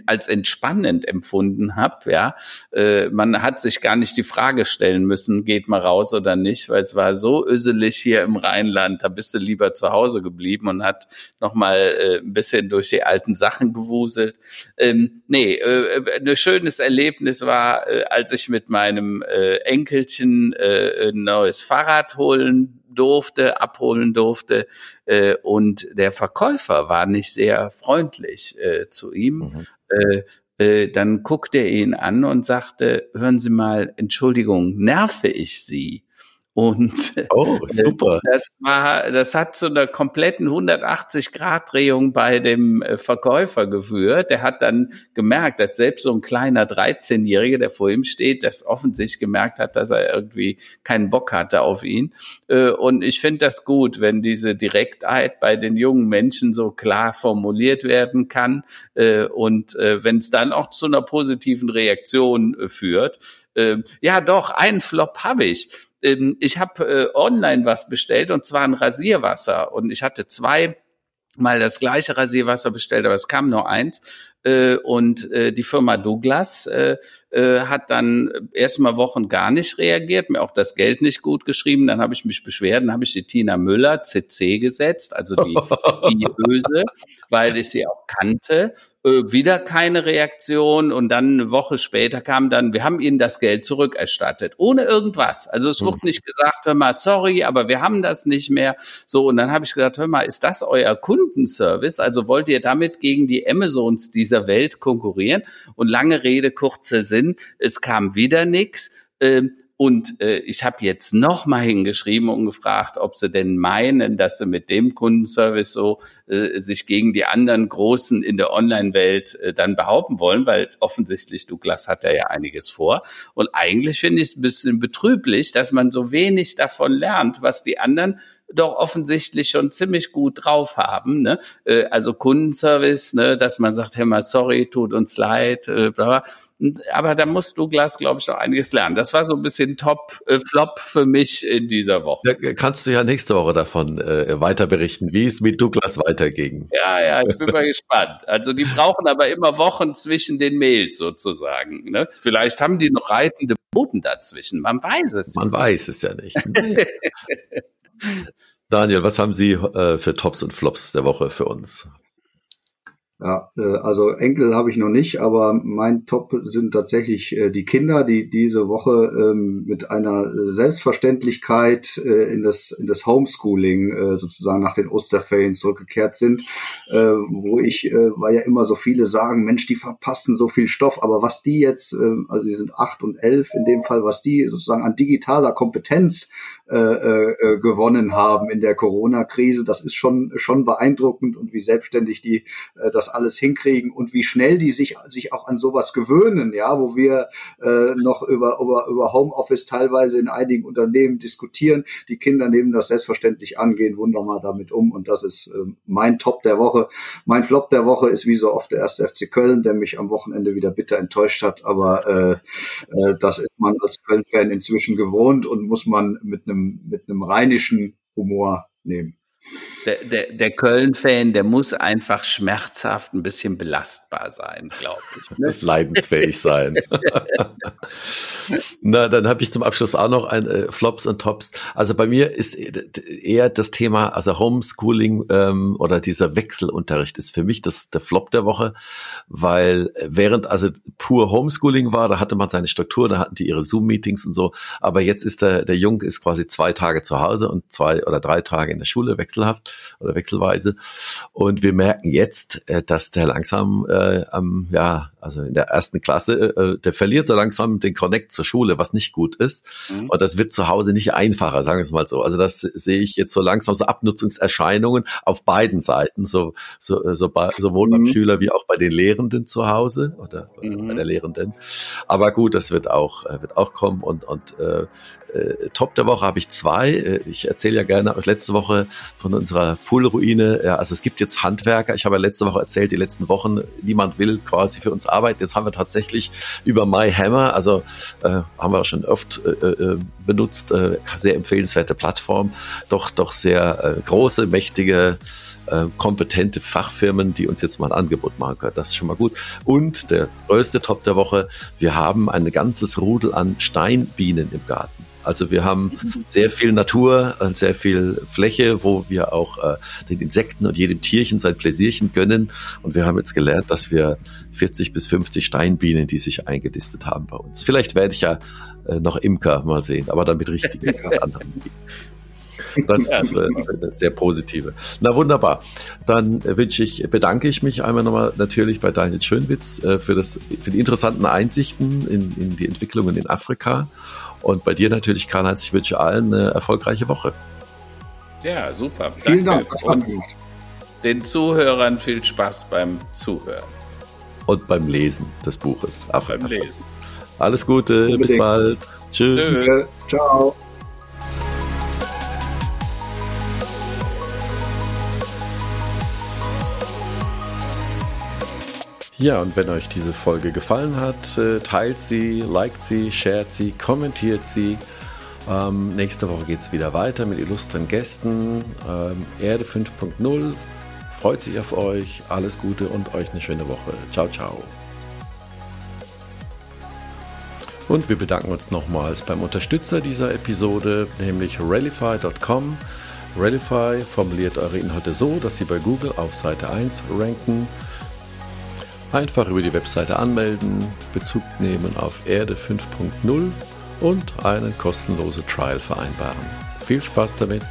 als entspannend empfunden habe. Ja, äh, man hat sich gar nicht die Frage stellen müssen, geht mal raus oder nicht, weil es war so öselig hier im Rheinland. Da bist du lieber zu Hause geblieben und hat noch mal äh, ein bisschen durch die alten Sachen gewuselt. Ähm, nee, äh, ein schönes Erlebnis war, äh, als ich mit meinem äh, Enkelchen äh, ein neues Fahrrad holen durfte, abholen durfte. Äh, und der Verkäufer war nicht sehr freundlich äh, zu ihm. Mhm. Äh, äh, dann guckte er ihn an und sagte, hören Sie mal, Entschuldigung, nerve ich Sie? Und oh, super. das war, das hat zu einer kompletten 180-Grad-Drehung bei dem äh, Verkäufer geführt. Der hat dann gemerkt, dass selbst so ein kleiner 13-Jähriger, der vor ihm steht, das offensichtlich gemerkt hat, dass er irgendwie keinen Bock hatte auf ihn. Äh, und ich finde das gut, wenn diese Direktheit bei den jungen Menschen so klar formuliert werden kann. Äh, und wenn es dann auch zu einer positiven Reaktion führt. Ja, doch, einen Flop habe ich ähm, ich habe äh, online was bestellt und zwar ein Rasierwasser und ich hatte zwei mal das gleiche Rasierwasser bestellt, aber es kam nur eins. Äh, und äh, die Firma Douglas äh, äh, hat dann erstmal Wochen gar nicht reagiert, mir auch das Geld nicht gut geschrieben. Dann habe ich mich beschwert, dann habe ich die Tina Müller CC gesetzt, also die, die Böse, weil ich sie auch kannte. Äh, wieder keine Reaktion und dann eine Woche später kam dann, wir haben Ihnen das Geld zurückerstattet, ohne irgendwas. Also es wurde hm. nicht gesagt, hör mal, sorry, aber wir haben das nicht mehr. So, und dann habe ich gesagt, hör mal, ist das euer Kundenservice? Also wollt ihr damit gegen die Amazons dieser Welt konkurrieren? Und lange Rede, kurzer Sinn. Es kam wieder nichts. Ähm, und äh, ich habe jetzt noch mal hingeschrieben und gefragt, ob sie denn meinen, dass sie mit dem Kundenservice so äh, sich gegen die anderen Großen in der Online-Welt äh, dann behaupten wollen, weil offensichtlich Douglas hat ja einiges vor. Und eigentlich finde ich es ein bisschen betrüblich, dass man so wenig davon lernt, was die anderen doch offensichtlich schon ziemlich gut drauf haben. Ne? Äh, also Kundenservice, ne, dass man sagt, hey mal, sorry, tut uns leid, äh, bla, aber da muss Douglas, glaube ich, noch einiges lernen. Das war so ein bisschen Top, äh, Flop für mich in dieser Woche. Da kannst du ja nächste Woche davon äh, weiter berichten, wie es mit Douglas weiterging. Ja, ja, ich bin mal gespannt. Also die brauchen aber immer Wochen zwischen den Mails sozusagen. Ne? Vielleicht haben die noch reitende Boten dazwischen. Man weiß es. Man weiß es ja nicht. Daniel, was haben Sie äh, für Tops und Flops der Woche für uns? Ja, äh, also Enkel habe ich noch nicht, aber mein Top sind tatsächlich äh, die Kinder, die diese Woche ähm, mit einer Selbstverständlichkeit äh, in das in das Homeschooling sozusagen nach den Osterferien zurückgekehrt sind, wo ich, weil ja immer so viele sagen, Mensch, die verpassen so viel Stoff, aber was die jetzt, also die sind acht und elf in dem Fall, was die sozusagen an digitaler Kompetenz gewonnen haben in der Corona-Krise, das ist schon schon beeindruckend und wie selbstständig die das das alles hinkriegen und wie schnell die sich, sich auch an sowas gewöhnen, ja, wo wir äh, noch über, über, über Homeoffice teilweise in einigen Unternehmen diskutieren. Die Kinder nehmen das selbstverständlich an, gehen wunderbar damit um und das ist äh, mein Top der Woche. Mein Flop der Woche ist wie so oft der erste FC Köln, der mich am Wochenende wieder bitter enttäuscht hat, aber äh, äh, das ist man als Köln-Fan inzwischen gewohnt und muss man mit einem mit einem rheinischen Humor nehmen der, der, der Köln-Fan, der muss einfach schmerzhaft ein bisschen belastbar sein, glaube ich. Ne? Muss leidensfähig sein. Na, dann habe ich zum Abschluss auch noch ein äh, Flops und Tops. Also bei mir ist eher das Thema, also Homeschooling ähm, oder dieser Wechselunterricht ist für mich das der Flop der Woche, weil während also pur Homeschooling war, da hatte man seine Struktur, da hatten die ihre Zoom-Meetings und so, aber jetzt ist der, der Jung ist quasi zwei Tage zu Hause und zwei oder drei Tage in der Schule wechselhaft oder wechselweise. Und wir merken jetzt, äh, dass der langsam äh, am, ja, also in der ersten Klasse, äh, der verliert so langsam den Connect zur Schule, was nicht gut ist. Mhm. Und das wird zu Hause nicht einfacher, sagen wir es mal so. Also das sehe ich jetzt so langsam so Abnutzungserscheinungen auf beiden Seiten, so, so, äh, so bei, sowohl mhm. beim Schüler wie auch bei den Lehrenden zu Hause oder, mhm. bei der Lehrenden. Aber gut, das wird auch, äh, wird auch kommen und, und äh, äh, Top der Woche habe ich zwei. Äh, ich erzähle ja gerne aus letzte Woche von unserer Poolruine. Ja, also es gibt jetzt Handwerker. Ich habe ja letzte Woche erzählt, die letzten Wochen, niemand will quasi für uns arbeiten. Jetzt haben wir tatsächlich über MyHammer, also äh, haben wir schon oft äh, äh, benutzt, äh, sehr empfehlenswerte Plattform, doch, doch sehr äh, große, mächtige kompetente Fachfirmen, die uns jetzt mal ein Angebot machen können. Das ist schon mal gut. Und der größte Top der Woche, wir haben ein ganzes Rudel an Steinbienen im Garten. Also wir haben sehr viel Natur und sehr viel Fläche, wo wir auch äh, den Insekten und jedem Tierchen sein Pläsierchen gönnen. Und wir haben jetzt gelernt, dass wir 40 bis 50 Steinbienen, die sich eingelistet haben bei uns. Vielleicht werde ich ja äh, noch Imker mal sehen, aber dann mit richtigen anderen. Das ist eine sehr positive. Na wunderbar. Dann wünsche ich, bedanke ich mich einmal nochmal natürlich bei Daniel Schönwitz äh, für, das, für die interessanten Einsichten in, in die Entwicklungen in Afrika und bei dir natürlich, Karl-Heinz, ich wünsche allen eine erfolgreiche Woche. Ja, super. Vielen Dank. Und den Zuhörern viel Spaß beim Zuhören. Und beim Lesen des Buches. Afrika. Beim Lesen. Alles Gute, Unbedingt. bis bald. Tschüss. Tschüss. Ciao. Ja, und wenn euch diese Folge gefallen hat, äh, teilt sie, liked sie, shared sie, kommentiert sie. Ähm, nächste Woche geht es wieder weiter mit illustren Gästen. Ähm, Erde 5.0 freut sich auf euch. Alles Gute und euch eine schöne Woche. Ciao, ciao. Und wir bedanken uns nochmals beim Unterstützer dieser Episode, nämlich Rallify.com. Rallify formuliert eure Inhalte so, dass sie bei Google auf Seite 1 ranken Einfach über die Webseite anmelden, Bezug nehmen auf Erde 5.0 und einen kostenlosen Trial vereinbaren. Viel Spaß damit!